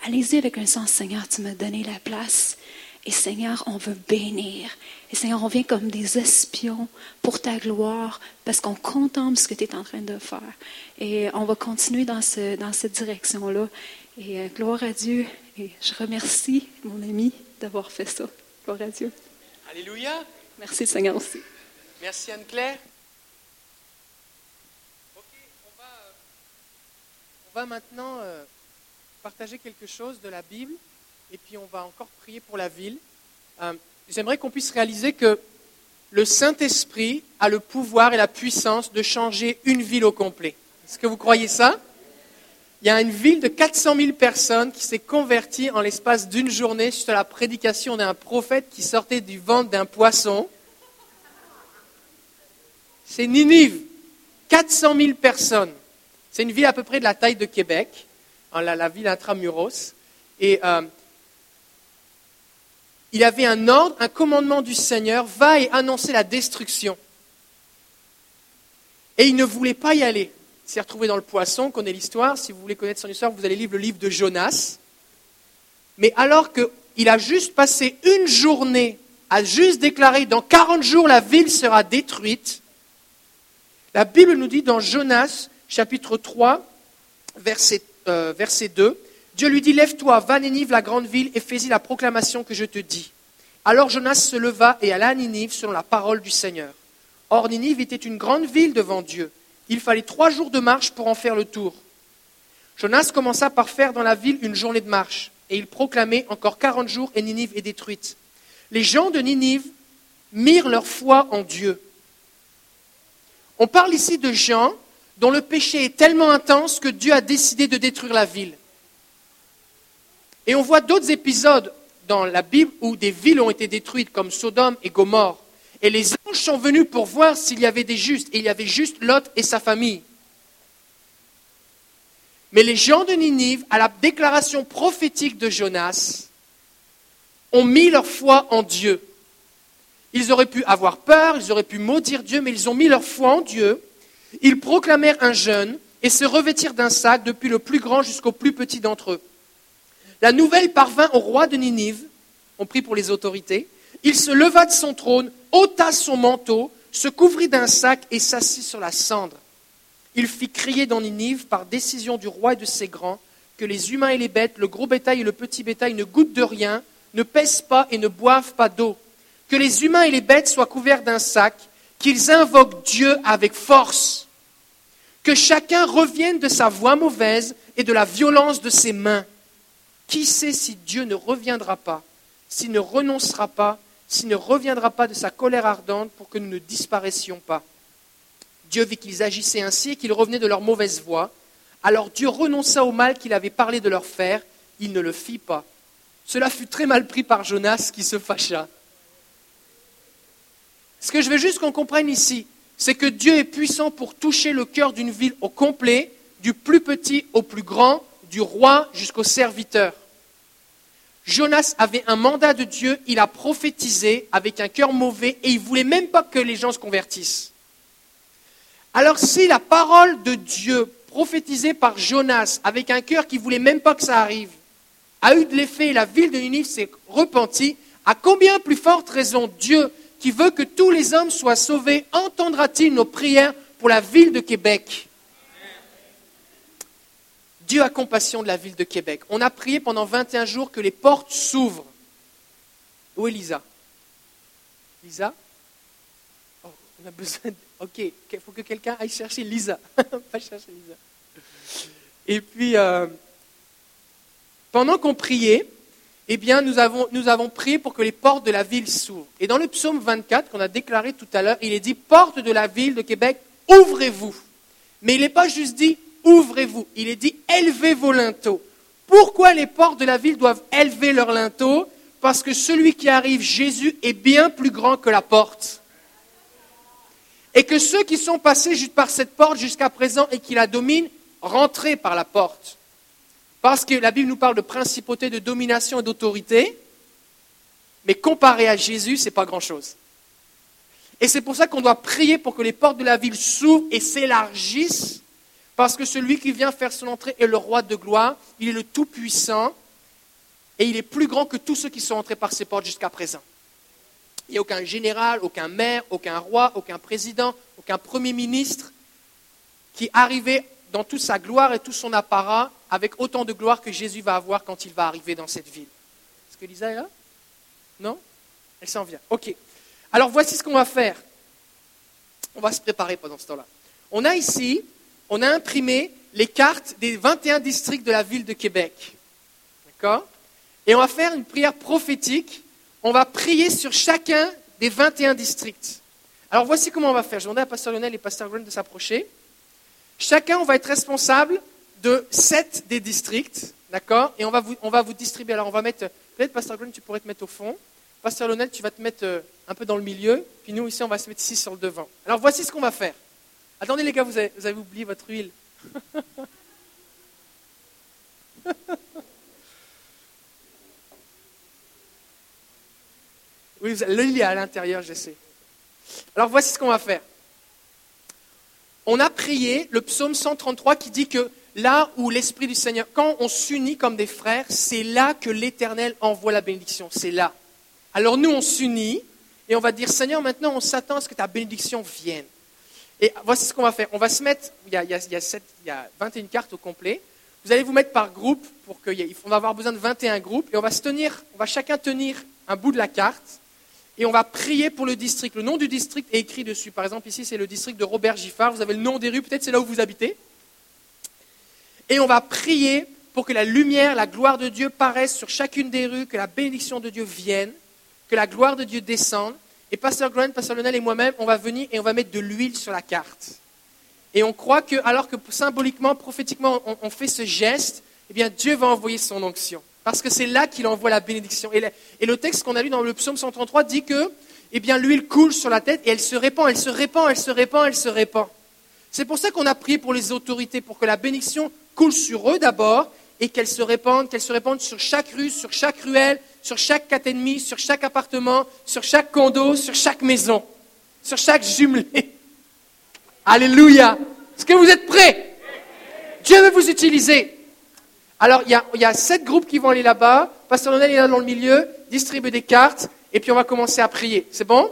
Allez-y avec un sens, Seigneur, tu m'as donné la place. Et Seigneur, on veut bénir. Et Seigneur, on vient comme des espions pour ta gloire parce qu'on contemple ce que tu es en train de faire. Et on va continuer dans, ce, dans cette direction-là. Et euh, gloire à Dieu. Et je remercie mon ami d'avoir fait ça. Gloire à Dieu. Alléluia. Merci Seigneur aussi. Merci Anne-Claire. Ok, on va, euh, on va maintenant euh, partager quelque chose de la Bible et puis on va encore prier pour la ville. J'aimerais qu'on puisse réaliser que le Saint-Esprit a le pouvoir et la puissance de changer une ville au complet. Est-ce que vous croyez ça? Il y a une ville de 400 000 personnes qui s'est convertie en l'espace d'une journée suite à la prédication d'un prophète qui sortait du ventre d'un poisson. C'est Ninive. 400 000 personnes. C'est une ville à peu près de la taille de Québec, la, la ville intramuros. Et euh, il avait un ordre, un commandement du Seigneur, va et annoncer la destruction. Et il ne voulait pas y aller. Il s'est retrouvé dans le poisson, on connaît l'histoire. Si vous voulez connaître son histoire, vous allez lire le livre de Jonas. Mais alors qu'il a juste passé une journée à juste déclarer dans 40 jours la ville sera détruite, la Bible nous dit dans Jonas chapitre 3, verset, euh, verset 2, Dieu lui dit, Lève-toi, va à Ninive, la grande ville, et fais-y la proclamation que je te dis. Alors Jonas se leva et alla à Ninive selon la parole du Seigneur. Or Ninive était une grande ville devant Dieu. Il fallait trois jours de marche pour en faire le tour. Jonas commença par faire dans la ville une journée de marche, et il proclamait encore quarante jours et Ninive est détruite. Les gens de Ninive mirent leur foi en Dieu. On parle ici de gens dont le péché est tellement intense que Dieu a décidé de détruire la ville. Et on voit d'autres épisodes dans la Bible où des villes ont été détruites, comme Sodome et Gomorre. Et les anges sont venus pour voir s'il y avait des justes. Et il y avait juste Lot et sa famille. Mais les gens de Ninive, à la déclaration prophétique de Jonas, ont mis leur foi en Dieu. Ils auraient pu avoir peur, ils auraient pu maudire Dieu, mais ils ont mis leur foi en Dieu. Ils proclamèrent un jeûne et se revêtirent d'un sac depuis le plus grand jusqu'au plus petit d'entre eux. La nouvelle parvint au roi de Ninive, on prie pour les autorités. Il se leva de son trône, ôta son manteau, se couvrit d'un sac et s'assit sur la cendre. Il fit crier dans Ninive, par décision du roi et de ses grands, que les humains et les bêtes, le gros bétail et le petit bétail ne goûtent de rien, ne pèsent pas et ne boivent pas d'eau. Que les humains et les bêtes soient couverts d'un sac, qu'ils invoquent Dieu avec force. Que chacun revienne de sa voie mauvaise et de la violence de ses mains. Qui sait si Dieu ne reviendra pas, s'il ne renoncera pas, s'il ne reviendra pas de sa colère ardente pour que nous ne disparaissions pas? Dieu vit qu'ils agissaient ainsi et qu'ils revenaient de leur mauvaise voie. Alors Dieu renonça au mal qu'il avait parlé de leur faire. Il ne le fit pas. Cela fut très mal pris par Jonas qui se fâcha. Ce que je veux juste qu'on comprenne ici, c'est que Dieu est puissant pour toucher le cœur d'une ville au complet, du plus petit au plus grand, du roi jusqu'au serviteur. Jonas avait un mandat de Dieu, il a prophétisé avec un cœur mauvais et il ne voulait même pas que les gens se convertissent. Alors si la parole de Dieu prophétisée par Jonas avec un cœur qui ne voulait même pas que ça arrive a eu de l'effet et la ville de Ninive s'est repentie, à combien plus forte raison Dieu, qui veut que tous les hommes soient sauvés, entendra-t-il nos prières pour la ville de Québec? Dieu a compassion de la ville de Québec. On a prié pendant 21 jours que les portes s'ouvrent. Où est Lisa? Lisa? Oh, On a besoin. Ok, il faut que quelqu'un aille chercher Lisa. Va chercher Lisa. Et puis, euh, pendant qu'on priait, eh bien, nous avons, nous avons prié pour que les portes de la ville s'ouvrent. Et dans le psaume 24 qu'on a déclaré tout à l'heure, il est dit Portes de la ville de Québec, ouvrez-vous. Mais il n'est pas juste dit ouvrez-vous. Il est dit élevez vos linteaux. Pourquoi les portes de la ville doivent élever leurs linteaux? Parce que celui qui arrive, Jésus, est bien plus grand que la porte. Et que ceux qui sont passés par cette porte jusqu'à présent et qui la dominent, rentrez par la porte. Parce que la Bible nous parle de principauté, de domination et d'autorité, mais comparé à Jésus, ce n'est pas grand-chose. Et c'est pour ça qu'on doit prier pour que les portes de la ville s'ouvrent et s'élargissent parce que celui qui vient faire son entrée est le roi de gloire, il est le Tout-Puissant, et il est plus grand que tous ceux qui sont entrés par ses portes jusqu'à présent. Il n'y a aucun général, aucun maire, aucun roi, aucun président, aucun premier ministre qui arrivait dans toute sa gloire et tout son apparat avec autant de gloire que Jésus va avoir quand il va arriver dans cette ville. Est-ce que Lisa est là? Non? Elle s'en vient. Ok. Alors voici ce qu'on va faire. On va se préparer pendant ce temps-là. On a ici on a imprimé les cartes des 21 districts de la ville de Québec. D'accord? Et on va faire une prière prophétique. On va prier sur chacun des 21 districts. Alors voici comment on va faire. Je demander à Pasteur Lionel et Pasteur Grant de s'approcher. Chacun, on va être responsable de 7 des districts. D'accord? Et on va, vous, on va vous distribuer. Alors on va mettre. Peut-être, Pasteur Grant, tu pourrais te mettre au fond. Pasteur Lionel, tu vas te mettre euh, un peu dans le milieu. Puis nous, ici, on va se mettre ici sur le devant. Alors voici ce qu'on va faire. Attendez les gars, vous avez, oublié votre huile. oui, l'huile est à l'intérieur, je sais. Alors voici ce qu'on va faire. On a prié le psaume 133 qui dit que là où l'Esprit du Seigneur, quand on s'unit comme des frères, c'est là que l'Éternel envoie la bénédiction. C'est là. Alors nous, on s'unit et on va dire, Seigneur, maintenant on s'attend à ce que ta bénédiction vienne. Et voici ce qu'on va faire. On va se mettre, il y, a, il, y a 21 cartes au complet. Vous allez vous mettre par groupe pour qu'il on va avoir besoin de 21 groupes et on va se tenir, on va chacun tenir un bout de la carte et on va prier pour le district. Le nom du district est écrit dessus. Par exemple, ici, c'est le district de Robert Giffard. Vous avez le nom des rues, peut-être c'est là où vous habitez. Et on va prier pour que la lumière, la gloire de Dieu paraisse sur chacune des rues, que la bénédiction de Dieu vienne, que la gloire de Dieu descende. Et Pasteur Grant, Pasteur Lionel et moi-même, on va venir et on va mettre de l'huile sur la carte. Et on croit que, alors que symboliquement, prophétiquement, on, fait ce geste, eh bien, Dieu va envoyer son onction. Parce que c'est là qu'il envoie la bénédiction. Et, le texte qu'on a lu dans le psaume 133 dit que, eh bien, l'huile coule sur la tête et elle se répand, elle se répand, elle se répand, elle se répand. C'est pour ça qu'on a prié pour les autorités, pour que la bénédiction coule sur eux d'abord et qu'elle se répande, qu'elle se répande sur chaque rue, sur chaque ruelle, sur chaque demi, sur chaque appartement, sur chaque condo, sur chaque maison, sur chaque jumelé. Alléluia. Est-ce que vous êtes prêts? Dieu veut vous utiliser. Alors, il y, a, sept groupes qui vont aller là-bas. Pasteur Lionel est là dans le milieu, distribue des cartes, et puis on va commencer à prier. C'est bon?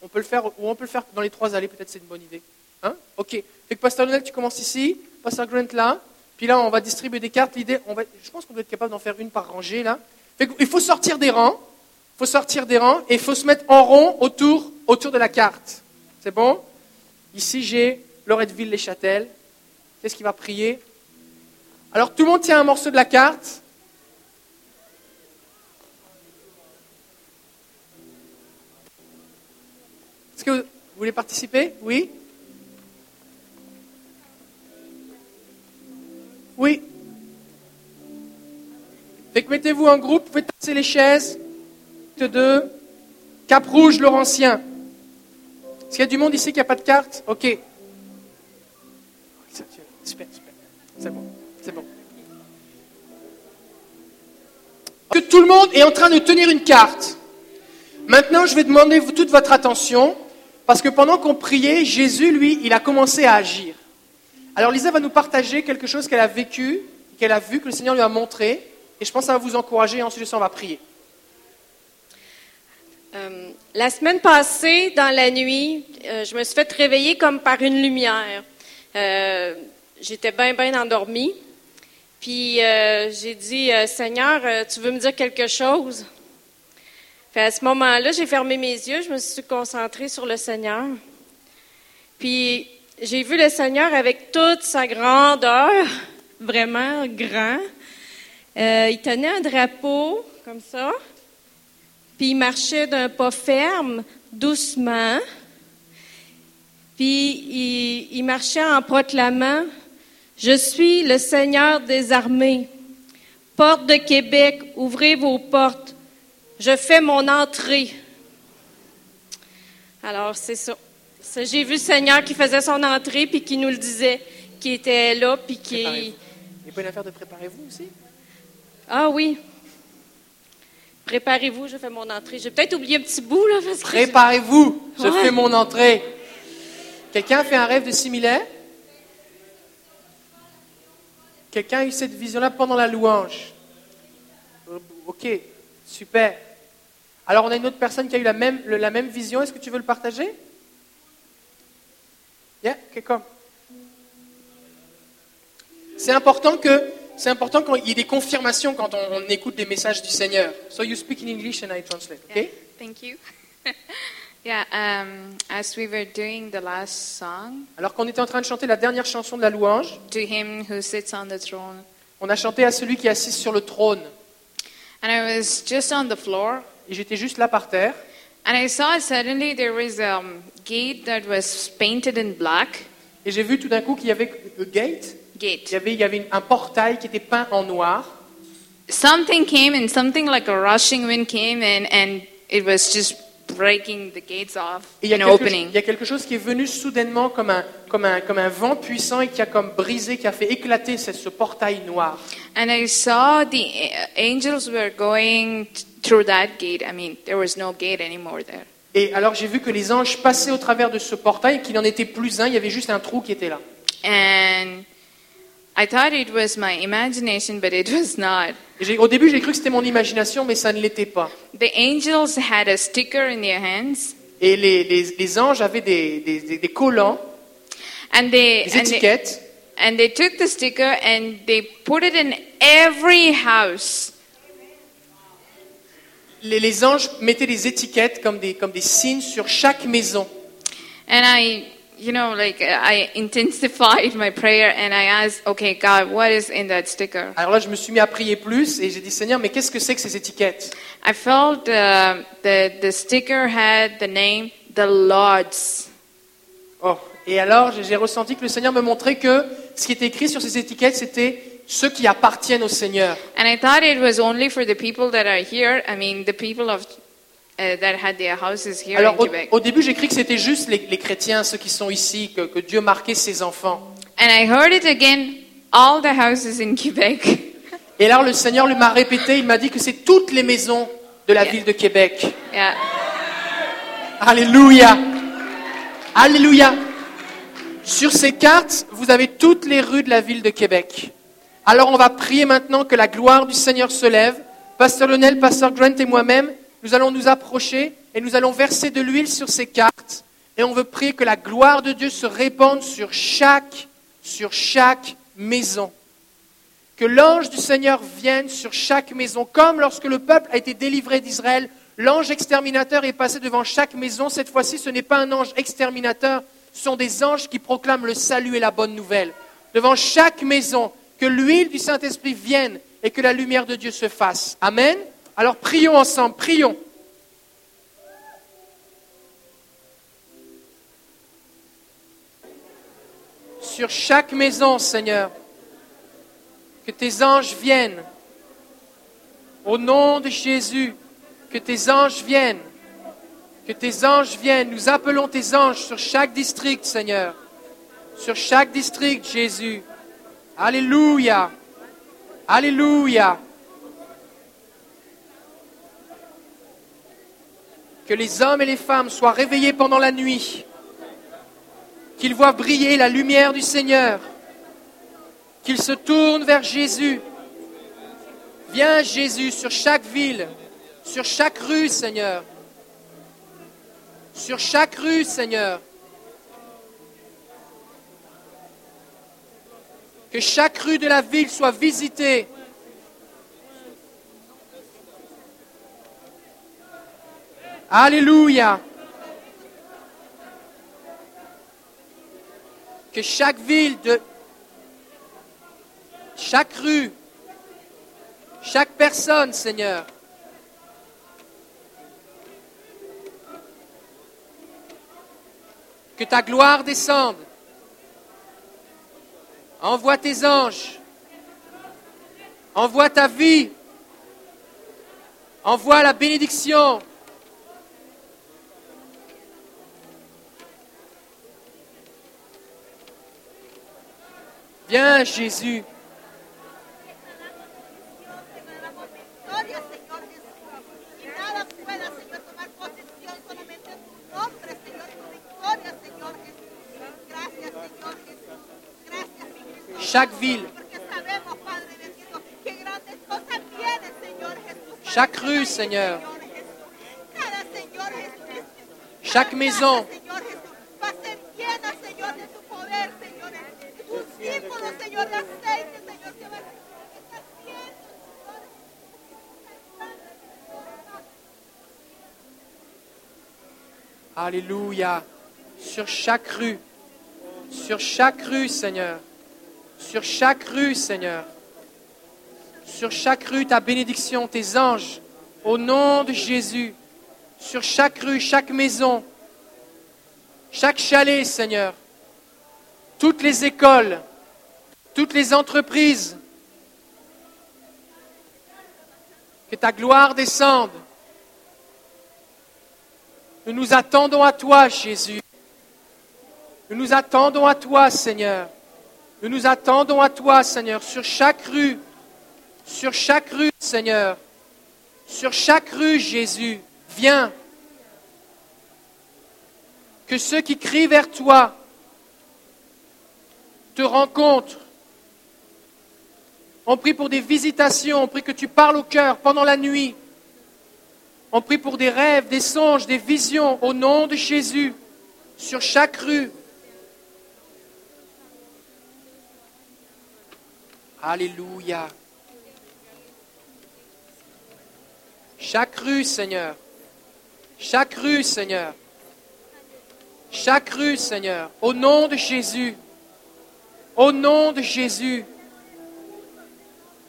On peut le faire, ou on peut le faire dans les trois allées, peut-être c'est une bonne idée. Hein? Ok. Fait que Pasteur Lionel, tu commences ici, Pasteur Grant là, puis là, on va distribuer des cartes. L'idée, je pense qu'on doit être capable d'en faire une par rangée là. il faut sortir des rangs. Il faut sortir des rangs et il faut se mettre en rond autour, autour de la carte. C'est bon? Ici, j'ai Loretteville-les-Châtelles. Qu'est-ce qui va prier? Alors tout le monde tient un morceau de la carte. Est-ce que vous voulez participer? Oui? Oui. Mettez-vous en groupe, vous pouvez tasser les chaises. Cap rouge, Laurentien. Est-ce qu'il y a du monde ici qui n'a pas de carte Ok. Super, super. C'est bon, c'est bon. Que tout le monde est en train de tenir une carte. Maintenant, je vais demander toute votre attention, parce que pendant qu'on priait, Jésus, lui, il a commencé à agir. Alors Lisa va nous partager quelque chose qu'elle a vécu, qu'elle a vu, que le Seigneur lui a montré, et je pense que ça va vous encourager, et ensuite on va prier. Euh, la semaine passée, dans la nuit, euh, je me suis fait réveiller comme par une lumière. Euh, J'étais bien, bien endormie. Puis j'ai dit, Seigneur, tu veux me dire quelque chose? Puis à ce moment-là, j'ai fermé mes yeux, je me suis concentrée sur le Seigneur. Puis j'ai vu le Seigneur avec toute sa grandeur, vraiment grand. Euh, il tenait un drapeau comme ça, puis il marchait d'un pas ferme, doucement. Puis il, il marchait en proclamant Je suis le Seigneur des armées. Porte de Québec, ouvrez vos portes. Je fais mon entrée. Alors, c'est ça. J'ai vu le Seigneur qui faisait son entrée, puis qui nous le disait, qui était là, puis qui... Il n'y a pas une affaire de préparez-vous aussi? Ah oui. Préparez-vous, je fais mon entrée. J'ai peut-être oublié un petit bout, là. Préparez-vous, je Ouais. fais mon entrée. Quelqu'un a fait un rêve de similaire? Quelqu'un a eu cette vision-là pendant la louange? Euh, Ok, super. Alors on a une autre personne qui a eu la même, le- la même vision. Est-ce que tu veux le partager? Yeah, okay, come. C'est important que c'est important qu'il y ait des confirmations quand on, on écoute des messages du Seigneur. So you speak in English and I translate. Okay? Thank you. yeah, um, as we were doing the last song, Alors qu'on était en train de chanter la dernière chanson de la louange, to him who sits on the throne, on a chanté à celui qui est assis sur le trône. and I was just on the floor, Et j'étais juste là par terre. And I saw suddenly there was a um, gate that was painted in black. Et j'ai vu tout d'un coup qu'il y avait le gate. Gate. Il y avait, il y avait un portail qui était peint en noir. Something came and something like a rushing wind came in, and it was just breaking the gates off Et il y, a and quelque, opening. il y a quelque chose qui est venu soudainement comme un, comme, un, comme un vent puissant et qui a comme brisé, qui a fait éclater ce, ce portail noir. And I saw the angels were going through that gate. I mean, there was no gate anymore there. Et alors j'ai vu que les anges passaient au travers de ce portail et qu'il n'en était plus un, il y avait juste un trou qui était là. And I thought it was my imagination, but it was not. Et au début j'ai cru que c'était mon imagination, mais ça ne l'était pas. The angels had a sticker in their hands, Et les, les- les anges avaient des, des- des- des collants, and they, des and they étiquettes, and they took the sticker and they put it in every house. Les, les anges mettaient des étiquettes comme des, comme des signes sur chaque maison. And I, you know, like I intensified my prayer and I asked, okay, God, what is in that sticker? Alors là, je me suis mis à prier plus et j'ai dit, Seigneur, mais qu'est-ce que c'est que ces étiquettes? I felt uh, the the sticker had the name the Lord's. Oh. Et alors, j'ai ressenti que le Seigneur me montrait que ce qui était écrit sur ces étiquettes, c'était ceux qui appartiennent au Seigneur. And I thought it was only for the people that are here. I mean, the people of uh, that had their houses here Alors, in au, Quebec. au début, j'ai cru que c'était juste les, les chrétiens, ceux qui sont ici, que, que Dieu marquait ses enfants. And I heard it again, all the houses in Quebec. Et alors, le Seigneur lui m'a répété, il m'a dit que c'est toutes les maisons de la ville de Québec. yeah. Alléluia. Alléluia. Sur ces cartes, vous avez toutes les rues de la ville de Québec. Alors on va prier maintenant que la gloire du Seigneur se lève. Pasteur Lionel, Pasteur Grant et moi-même, nous allons nous approcher et nous allons verser de l'huile sur ces cartes. Et on veut prier que la gloire de Dieu se répande sur chaque, sur chaque maison. Que l'ange du Seigneur vienne sur chaque maison, comme lorsque le peuple a été délivré d'Israël, l'ange exterminateur est passé devant chaque maison. Cette fois-ci, ce n'est pas un ange exterminateur, ce sont des anges qui proclament le salut et la bonne nouvelle. Devant chaque maison, Que l'huile du Saint-Esprit vienne et que la lumière de Dieu se fasse. Amen. Alors prions ensemble, prions. Sur chaque maison, Seigneur, que tes anges viennent. Au nom de Jésus, que tes anges viennent. Que tes anges viennent. Nous appelons tes anges sur chaque district, Seigneur. Sur chaque district, Jésus. Alléluia. Alléluia. Que les hommes et les femmes soient réveillés pendant la nuit. Qu'ils voient briller la lumière du Seigneur. Qu'ils se tournent vers Jésus. Viens Jésus sur chaque ville, sur chaque rue, Seigneur. Sur chaque rue, Seigneur. Que chaque rue de la ville soit visitée. Alléluia. Que chaque ville de chaque rue, chaque personne, Seigneur, que ta gloire descende. Envoie tes anges. Envoie ta vie. Envoie la bénédiction. Viens Jésus. Señor, que va a estar lleno, Señor. Alléluia. Sur chaque rue, sur chaque rue, Seigneur. Sur chaque rue, Seigneur. Sur chaque rue, ta bénédiction, tes anges, au nom de Jésus. Sur chaque rue, chaque maison, chaque chalet, Seigneur. Toutes les écoles, toutes les entreprises. Que ta gloire descende. Nous nous attendons à toi, Jésus. Nous nous attendons à toi, Seigneur. Nous nous attendons à toi, Seigneur, sur chaque rue, sur chaque rue, Seigneur, sur chaque rue, Jésus. Viens. Que ceux qui crient vers toi te rencontrent. On prie pour des visitations, on prie que tu parles au cœur pendant la nuit. On prie pour des rêves, des songes, des visions au nom de Jésus sur chaque rue. Alléluia. Chaque rue, Seigneur. Chaque rue, Seigneur. Chaque rue, Seigneur. Au nom de Jésus. Au nom de Jésus.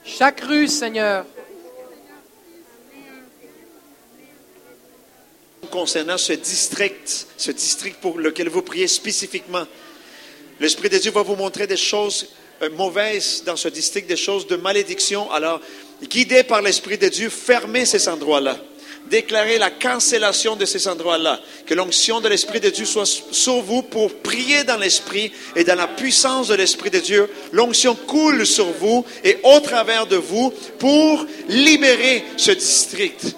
Chaque rue, Seigneur. concernant ce district, ce district pour lequel vous priez spécifiquement. L'Esprit de Dieu va vous montrer des choses mauvaises dans ce district, des choses de malédiction. Alors, guidé par l'Esprit de Dieu, fermez ces endroits-là. Déclarez la cancellation de ces endroits-là. Que l'onction de l'Esprit de Dieu soit sur vous pour prier dans l'Esprit et dans la puissance de l'Esprit de Dieu. L'onction coule sur vous et au travers de vous pour libérer ce district.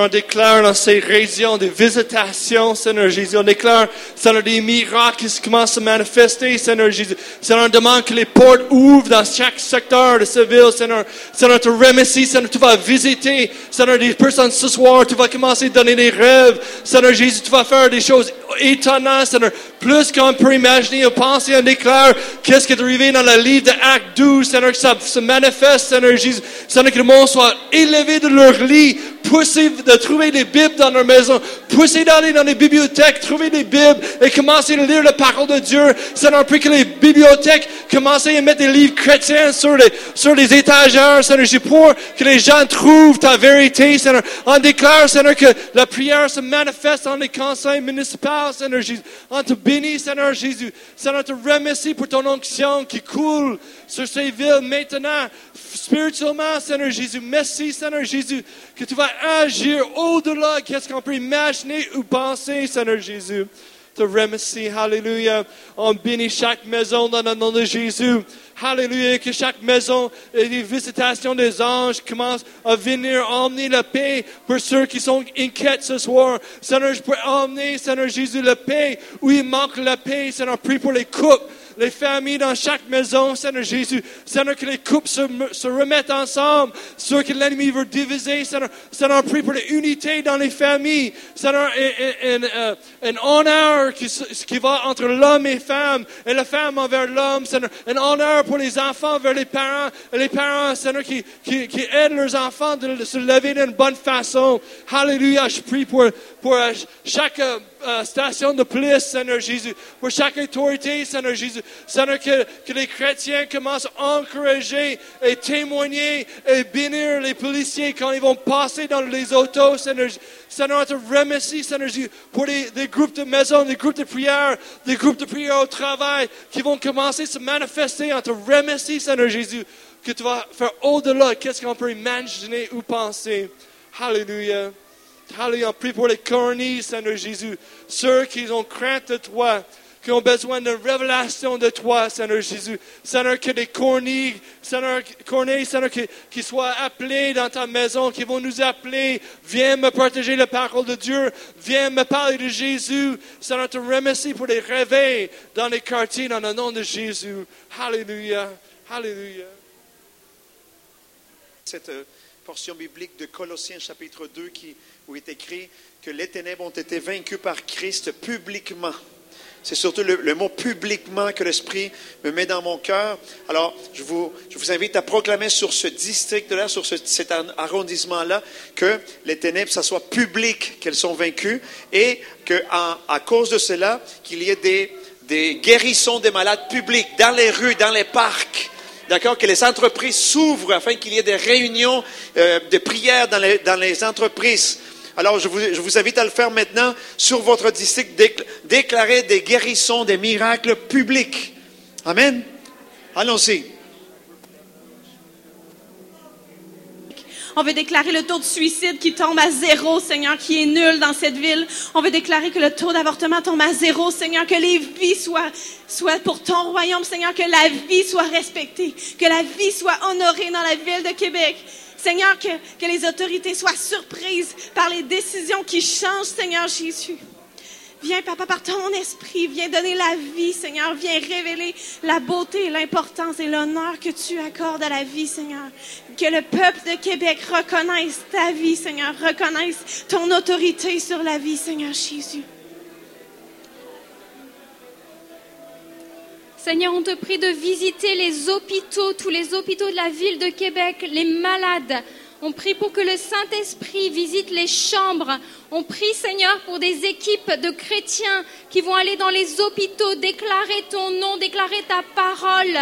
On déclare dans ces régions des visitations, Seigneur Jésus. On déclare, Seigneur, des miracles qui commencent à se manifester, Seigneur Jésus. Seigneur, on demande que les portes ouvrent dans chaque secteur de ce ville, Seigneur. Seigneur, tu remercies, Seigneur, tu vas visiter, Seigneur, des personnes ce soir. Tu vas commencer à donner des rêves. Seigneur Jésus, tu vas faire des choses étonnantes, Seigneur. Plus qu'on peut imaginer ou penser, on déclare qu'est-ce qui est arrivé dans le livre de Actes 12, Seigneur, que ça se manifeste, Seigneur Jésus, Seigneur, que le monde soit élevé de leur lit, poussé de trouver des Bibles dans leur maison, poussé d'aller dans les bibliothèques, trouver des Bibles et commencer à lire la parole de Dieu. Seigneur, prie que les bibliothèques commencent à mettre des livres chrétiens sur les, sur les étagères, Seigneur Jésus, pour que les gens trouvent ta vérité, Seigneur. On déclare, Seigneur, que la prière se manifeste dans les conseils municipaux, Seigneur Jésus. Te bénit, Seigneur Jésus. Seigneur, te remercie pour ton onction qui coule sur ces villes maintenant, spirituellement, Seigneur Jésus. Merci, Seigneur Jésus, que tu vas agir au-delà de ce qu'on peut imaginer ou penser, Seigneur Jésus. Te remercie, Alléluia. On bénit chaque maison dans le nom de Jésus. Alléluia, que chaque maison et les visitations des anges commencent à venir emmener la paix pour ceux qui sont inquiets ce soir. Seigneur, je peux emmener, Seigneur Jésus, la paix où il manque la paix. Seigneur, prie pour les couples les familles dans chaque maison, Seigneur Jésus. Seigneur, que les couples se, se remettent ensemble. Ceux que l'ennemi veut diviser, Seigneur. Seigneur, prie pour l'unité dans les familles. Seigneur, un, honneur qui, va entre l'homme et femme, et la femme envers l'homme. Seigneur, un honneur pour les enfants vers les parents, et les parents, Seigneur, qui, qui, aident leurs enfants de se lever d'une bonne façon. Alléluia, je prie pour, pour chaque euh, station de police, Seigneur Jésus, pour chaque autorité, Seigneur Jésus. Seigneur, que, que les chrétiens commencent à encourager et témoigner et bénir les policiers quand ils vont passer dans les autos, Seigneur. Seigneur, on te remercie, Seigneur Jésus, pour des groupes de maison, des groupes de prière, des groupes de prière au travail qui vont commencer à se manifester. On te remercie, Seigneur Jésus, que tu vas faire au-delà de ce qu'on peut imaginer ou penser. Hallelujah. Alléluia, prie pour les cornilles, Seigneur Jésus. Ceux qui ont crainte de toi, qui ont besoin d'une révélation de toi, Seigneur Jésus. Seigneur, que des cornilles, Seigneur, cornilles, Seigneur, qui, qui soient appelés dans ta maison, qui vont nous appeler. Viens me partager la parole de Dieu. Viens me parler de Jésus. Seigneur, te remercie pour les réveils dans les quartiers, dans le nom de Jésus. Alléluia. Alléluia. Cette euh, portion biblique de Colossiens chapitre 2 qui, où il est écrit que les ténèbres ont été vaincues par Christ publiquement. C'est surtout le, mot publiquement que l'Esprit me met dans mon cœur. Alors, je vous, invite à proclamer sur ce district-là, sur ce, cet arrondissement-là, que les ténèbres, ça soit public qu'elles sont vaincues et qu'à à cause de cela, qu'il y ait des, des guérissons des malades publics dans les rues, dans les parcs. D'accord? Que les entreprises s'ouvrent afin qu'il y ait des réunions euh, de prières dans les, dans les entreprises. Alors, je vous, invite à le faire maintenant sur votre district, déclarer des guérissons, des miracles publics. Amen. Allons-y. On veut déclarer le taux de suicide qui tombe à zéro, Seigneur, qui est nul dans cette ville. On veut déclarer que le taux d'avortement tombe à zéro, Seigneur, que les vies soient, soient pour ton royaume, Seigneur, que la vie soit respectée, que la vie soit honorée dans la ville de Québec. Seigneur, que, les autorités soient surprises par les décisions qui changent, Seigneur Jésus. Viens, Papa, par ton esprit, viens donner la vie, Seigneur. Viens révéler la beauté, l'importance et l'honneur que tu accordes à la vie, Seigneur. Que le peuple de Québec reconnaisse ta vie, Seigneur. Reconnaisse ton autorité sur la vie, Seigneur Jésus. Seigneur, on te prie de visiter les hôpitaux, tous les hôpitaux de la ville de Québec, les malades. On prie pour que le Saint-Esprit visite les chambres. On prie, Seigneur, pour des équipes de chrétiens qui vont aller dans les hôpitaux, déclarer ton nom, déclarer ta parole.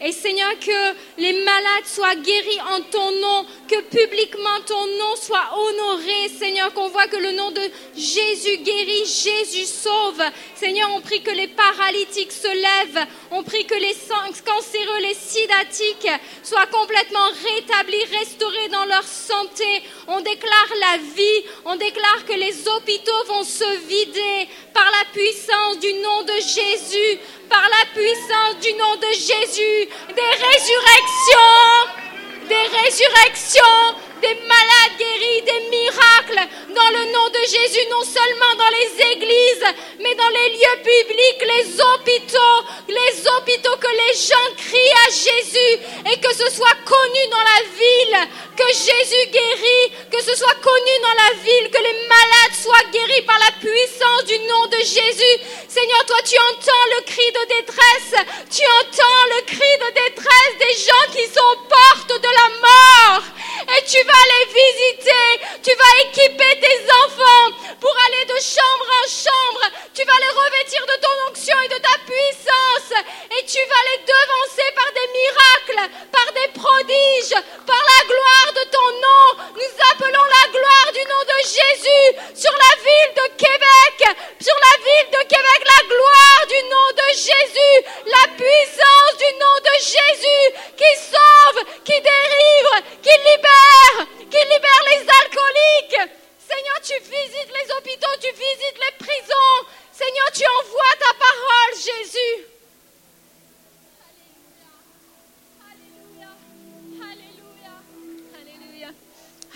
Et Seigneur, que les malades soient guéris en ton nom, que publiquement ton nom soit honoré. Seigneur, qu'on voit que le nom de Jésus guérit, Jésus sauve. Seigneur, on prie que les paralytiques se lèvent. On prie que les cancéreux, les sidatiques soient complètement rétablis, restaurés dans leur santé. On déclare la vie. On déclare que les hôpitaux vont se vider par la puissance du nom de Jésus par la puissance du nom de Jésus, des résurrections, des résurrections, des malades guéris, des miracles dans le nom de Jésus, non seulement dans les églises, mais dans les lieux publics, les hôpitaux, les hôpitaux que les gens crient à Jésus et que ce soit connu dans la ville que Jésus guérit, que ce soit connu dans la ville, que les malades soient guéris par la puissance du nom de Jésus. Seigneur, toi, tu entends le cri de détresse. Tu entends le cri de détresse des gens qui sont aux portes de la mort. Et tu vas les visiter. Tu vas équiper tes enfants pour aller de chambre en chambre. Tu vas les revêtir de ton onction et de ta puissance. Et tu vas les devancer par des miracles, par des prodiges, par la gloire de ton nom. Nous appelons la gloire du nom de Jésus sur la ville de Québec, sur la ville de Québec, la gloire du nom de Jésus, la puissance du nom de Jésus qui sauve, qui délivre, qui libère, qui libère les alcooliques. Seigneur, tu visites les hôpitaux, tu visites les prisons. Seigneur, tu envoies ta parole, Jésus.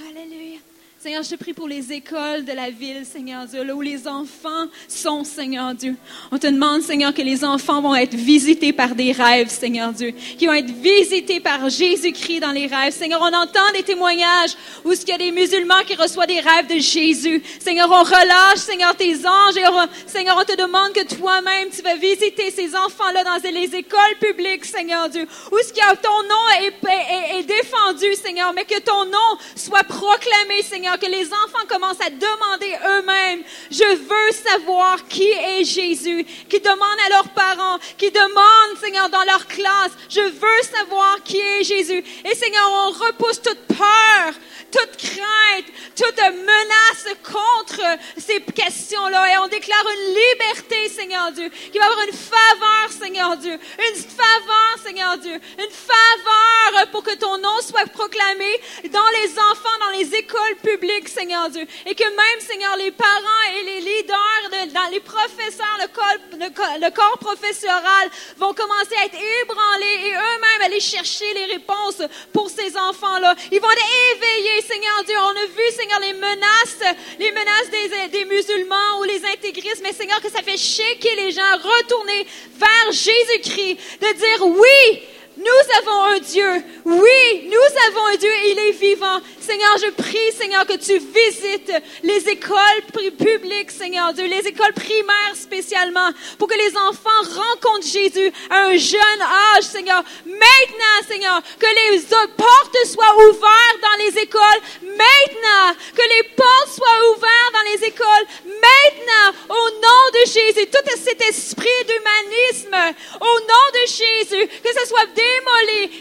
Alléluia. Seigneur, je prie pour les écoles de la ville, Seigneur Dieu, là où les enfants sont, Seigneur Dieu. On te demande, Seigneur, que les enfants vont être visités par des rêves, Seigneur Dieu, qui vont être visités par Jésus-Christ dans les rêves. Seigneur, on entend des témoignages où il y a des musulmans qui reçoivent des rêves de Jésus. Seigneur, on relâche, Seigneur, tes anges et Seigneur, on te demande que toi-même, tu vas visiter ces enfants-là dans les écoles publiques, Seigneur Dieu, où ce qu'il y a ton nom est- est défendu, Seigneur, mais que ton nom soit proclamé, Seigneur, que les enfants commencent à demander eux-mêmes, je veux savoir qui est Jésus, qui demandent à leurs parents, qui demandent, Seigneur, dans leur classe, je veux savoir qui est Jésus. Et Seigneur, on repousse toute peur, toute crainte, toute menace contre ces questions-là et on déclare une liberté, Seigneur Dieu, qui va avoir une faveur, Seigneur Dieu, une faveur, Seigneur Dieu, une faveur pour que ton nom soit proclamé dans les enfants, dans les écoles publiques, Seigneur Dieu, et que même, Seigneur, les parents et les leaders, les professeurs, le corps professoral vont commencer à être ébranlés et eux-mêmes aller chercher les réponses pour ces enfants-là. Ils vont être éveillés, Seigneur Dieu. On a vu, Seigneur, les menaces, les menaces des, des musulmans ou les intégristes, mais Seigneur, que ça fait shaker les gens, retourner vers Jésus-Christ, de dire oui, nous avons un Dieu. Oui, nous avons un Dieu et il est vivant. Seigneur, je prie, Seigneur, que tu visites les écoles publiques, Seigneur Dieu, les écoles primaires spécialement, pour que les enfants rencontrent Jésus à un jeune âge, Seigneur. Maintenant, Seigneur, que les portes soient ouvertes dans les écoles. Maintenant, que les portes soient ouvertes dans les écoles. Maintenant, au nom de Jésus, tout cet esprit d'humanisme, au nom de Jésus, que ce soit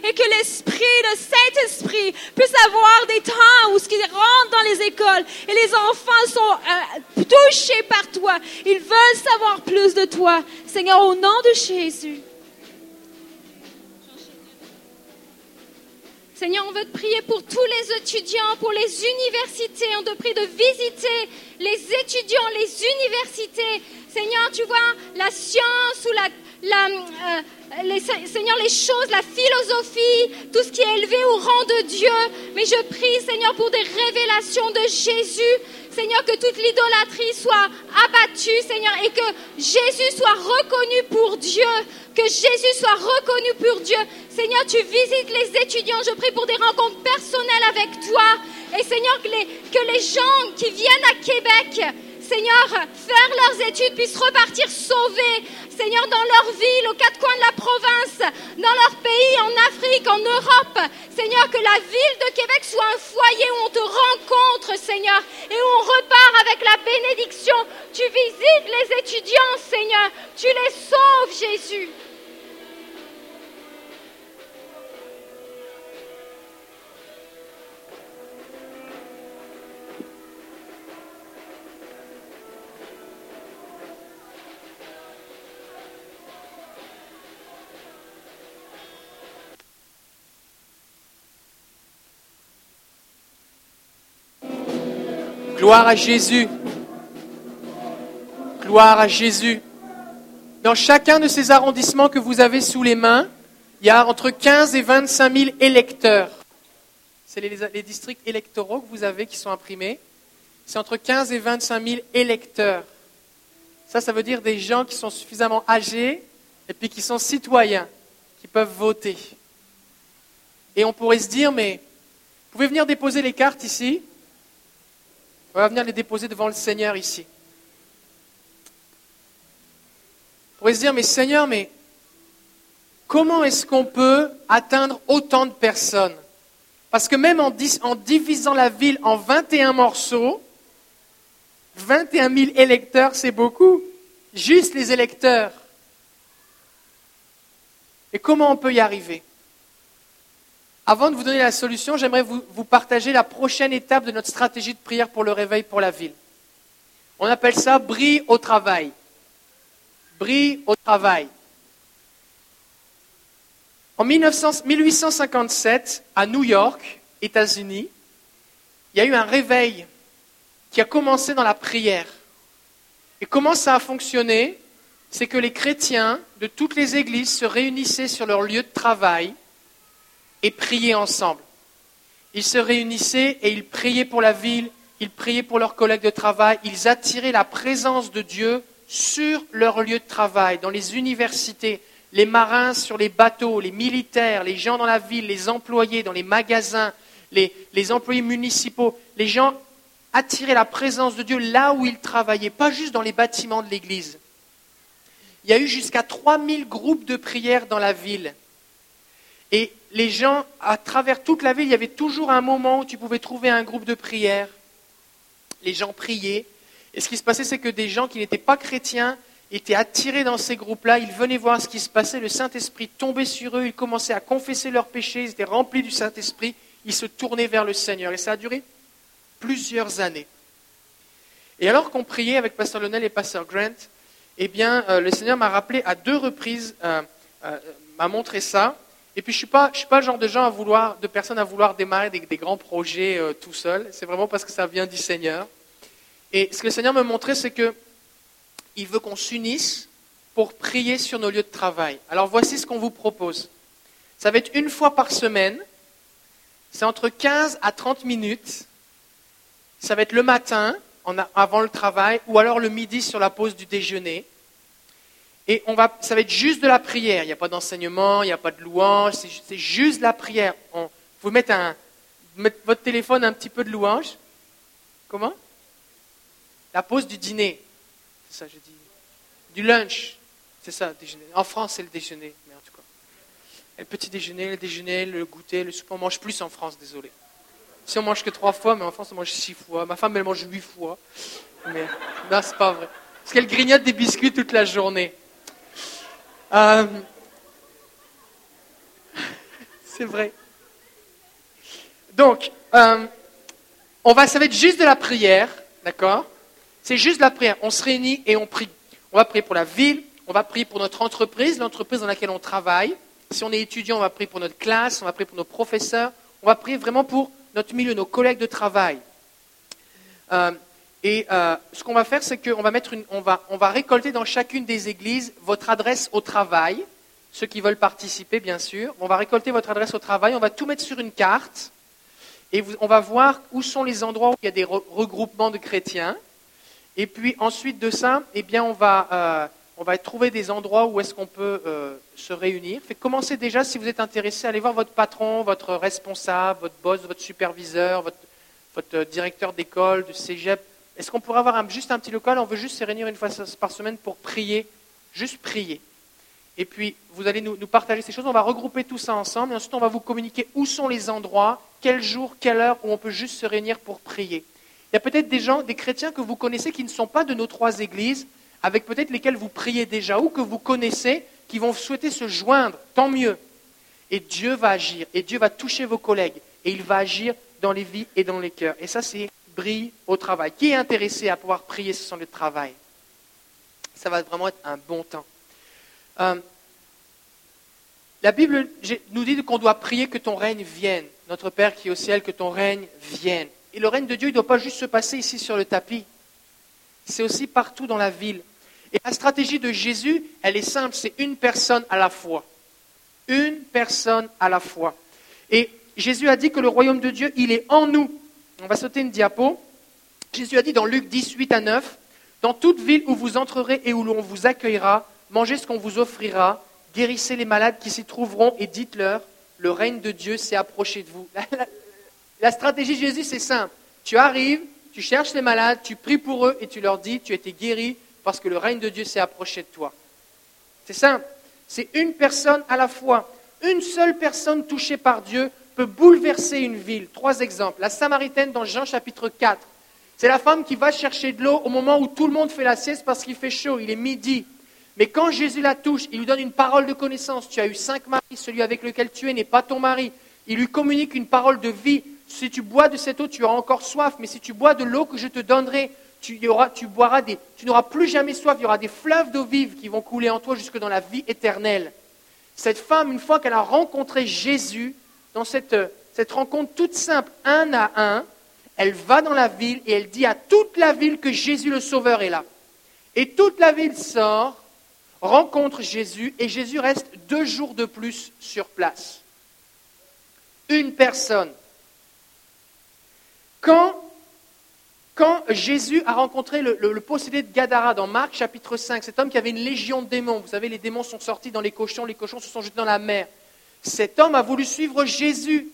et que l'esprit, le Saint-Esprit, puisse avoir des temps où ce qui rentre dans les écoles et les enfants sont euh, touchés par toi. Ils veulent savoir plus de toi. Seigneur, au nom de Jésus. Seigneur, on veut te prier pour tous les étudiants, pour les universités. On te prie de visiter les étudiants, les universités. Seigneur, tu vois, la science ou la, la, euh, les, Seigneur, les choses, la philosophie, tout ce qui est élevé au rang de Dieu. Mais je prie, Seigneur, pour des révélations de Jésus. Seigneur, que toute l'idolâtrie soit abattue, Seigneur, et que Jésus soit reconnu pour Dieu. Que Jésus soit reconnu pour Dieu. Seigneur, tu visites les étudiants. Je prie pour des rencontres personnelles avec toi. Et Seigneur, que les gens qui viennent à Québec, Seigneur, faire leurs études puissent repartir sauvés. Seigneur, dans leur ville, aux quatre coins de la province, dans leur pays, en Afrique, en Europe. Seigneur, que la ville de Québec soit un foyer où on te rencontre, Seigneur, et où on repart avec la bénédiction. Tu visites les étudiants, Seigneur. Tu les sauves, Jésus. Gloire à Jésus. Gloire à Jésus. Dans chacun de ces arrondissements que vous avez sous les mains, il y a entre 15 et 25 000 électeurs. C'est les, districts électoraux que vous avez qui sont imprimés. C'est entre 15 et 25 000 électeurs. Ça, ça veut dire des gens qui sont suffisamment âgés et puis qui sont citoyens, qui peuvent voter. Et on pourrait se dire, mais vous pouvez venir déposer les cartes ici on va venir les déposer devant le Seigneur ici. pourrait se dire, mais Seigneur, mais comment est-ce qu'on peut atteindre autant de personnes? Parce que même en, en divisant la ville en 21 morceaux, 21 000 électeurs, c'est beaucoup. Juste les électeurs. Et comment on peut y arriver? Avant de vous donner la solution, j'aimerais vous, partager la prochaine étape de notre stratégie de prière pour le réveil pour la ville. On appelle ça brille au travail. Brille au travail. En 1900 1857, à New York, États-Unis, il y a eu un réveil qui a commencé dans la prière. Et comment ça a fonctionné? C'est que les chrétiens de toutes les églises se réunissaient sur leur lieu de travail et priaient ensemble. Ils se réunissaient et ils priaient pour la ville, ils priaient pour leurs collègues de travail, ils attiraient la présence de Dieu sur leur lieu de travail, dans les universités, les marins sur les bateaux, les militaires, les gens dans la ville, les employés dans les magasins, les, employés municipaux, les gens attiraient la présence de Dieu là où ils travaillaient, pas juste dans les bâtiments de l'église. Il y a eu jusqu'à 3000 groupes de prière dans la ville. Et les gens, à travers toute la ville, il y avait toujours un moment où tu pouvais trouver un groupe de prière. Les gens priaient. Et ce qui se passait, c'est que des gens qui n'étaient pas chrétiens étaient attirés dans ces groupes-là. Ils venaient voir ce qui se passait. Le Saint-Esprit tombait sur eux. Ils commençaient à confesser leurs péchés. Ils étaient remplis du Saint-Esprit. Ils se tournaient vers le Seigneur. Et ça a duré plusieurs années. Et alors qu'on priait avec Pasteur Lionel et Pasteur Grant, eh bien, euh, le Seigneur m'a rappelé à deux reprises, euh, euh, m'a montré ça. Et puis, je suis, pas, je suis pas le genre de gens à vouloir, de personnes à vouloir démarrer des, grands projets euh, tout seul. C'est vraiment parce que ça vient du Seigneur. Et ce que le Seigneur me montrait, c'est que il veut qu'on s'unisse pour prier sur nos lieux de travail. Alors, voici ce qu'on vous propose. Ça va être une fois par semaine. C'est entre 15 à 30 minutes. Ça va être le matin, avant le travail, ou alors le midi sur la pause du déjeuner. Et on va, ça va être juste de la prière. Il n'y a pas d'enseignement, il n'y a pas de louange, c'est ju- c'est juste de la prière. On, vous mettez votre téléphone un petit peu de louange. Comment? La pause du dîner. C'est ça, je dis. Du lunch. C'est ça, déjeuner. En France, c'est le déjeuner, mais en tout cas. Le petit déjeuner, le déjeuner, le goûter, le souper. On mange plus en France, désolé. Si on mange que trois fois, mais en France, on mange six fois. Ma femme, elle mange huit fois. Mais non, c'est pas vrai. Parce qu'elle grignote des biscuits toute la journée. Euh, C'est vrai. Donc, euh, on va, ça va être juste de la prière, d'accord? C'est juste de la prière. On se réunit et on prie. On va prier pour la ville, on va prier pour notre entreprise, l'entreprise dans laquelle on travaille. Si on est étudiant, on va prier pour notre classe, on va prier pour nos professeurs, on va prier vraiment pour notre milieu, nos collègues de travail. Euh, et euh, ce qu'on va faire, c'est qu'on va on va, on va récolter dans chacune des églises votre adresse au travail. Ceux qui veulent participer, bien sûr. On va récolter votre adresse au travail. On va tout mettre sur une carte. Et on va voir où sont les endroits où il y a des re- regroupements de chrétiens. Et puis ensuite de ça, eh bien, on va, euh, on va trouver des endroits où est-ce qu'on peut euh, se réunir. Commencez déjà, si vous êtes intéressé, allez voir votre patron, votre responsable, votre boss, votre superviseur, votre, votre directeur d'école, de cégep. Est-ce qu'on pourrait avoir un- juste un petit local? On veut juste se réunir une fois par semaine pour prier, juste prier. Et puis, vous allez nous, partager ces choses. On va regrouper tout ça ensemble. Et ensuite, on va vous communiquer où sont les endroits, quel jour, quelle heure où on peut juste se réunir pour prier. Il y a peut-être des gens, des chrétiens que vous connaissez qui ne sont pas de nos trois églises, avec peut-être lesquels vous priez déjà ou que vous connaissez, qui vont souhaiter se joindre. Tant mieux. Et Dieu va agir. Et Dieu va toucher vos collègues. Et il va agir dans les vies et dans les cœurs. Et ça, c'est brille au travail. Qui est intéressé à pouvoir prier sur son lieu de travail? Ça va vraiment être un bon temps. Euh, la Bible nous dit qu'on doit prier que ton règne vienne. Notre Père qui est au ciel, que ton règne vienne. Et le règne de Dieu, ne doit pas juste se passer ici sur le tapis. C'est aussi partout dans la ville. Et la stratégie de Jésus, elle est simple, c'est une personne à la fois. Une personne à la fois. Et Jésus a dit que le royaume de Dieu, il est en nous. On va sauter une diapo. Jésus a dit dans Luc 10, 8 à 9, Dans toute ville où vous entrerez et où l'on vous accueillera, mangez ce qu'on vous offrira, guérissez les malades qui s'y trouveront et dites-leur, le règne de Dieu s'est approché de vous. La, la- la stratégie de Jésus, c'est simple. Tu arrives, tu cherches les malades, tu pries pour eux et tu leur dis, tu as été guéri parce que le règne de Dieu s'est approché de toi. C'est simple. C'est une personne à la fois. Une seule personne touchée par Dieu bouleverser une ville. Trois exemples. La Samaritaine dans Jean chapitre 4. C'est la femme qui va chercher de l'eau au moment où tout le monde fait la sieste parce qu'il fait chaud, il est midi. Mais quand Jésus la touche, il lui donne une parole de connaissance. Tu as eu cinq maris, celui avec lequel tu es n'est pas ton mari. Il lui communique une parole de vie. Si tu bois de cette eau, tu auras encore soif, mais si tu bois de l'eau que je te donnerai, tu, boiras des, tu n'auras plus jamais soif. Il y aura des fleuves d'eau vive qui vont couler en toi jusque dans la vie éternelle. Cette femme, une fois qu'elle a rencontré Jésus, dans cette, cette rencontre toute simple, un à un, elle va dans la ville et elle dit à toute la ville que Jésus le Sauveur est là. Et toute la ville sort, rencontre Jésus et Jésus reste deux jours de plus sur place. Une personne. Quand, quand Jésus a rencontré le, le, possédé de Gadara dans Marc chapitre 5, cet homme qui avait une légion de démons, vous savez, les démons sont sortis dans les cochons, les cochons se sont jetés dans la mer. Cet homme a voulu suivre Jésus.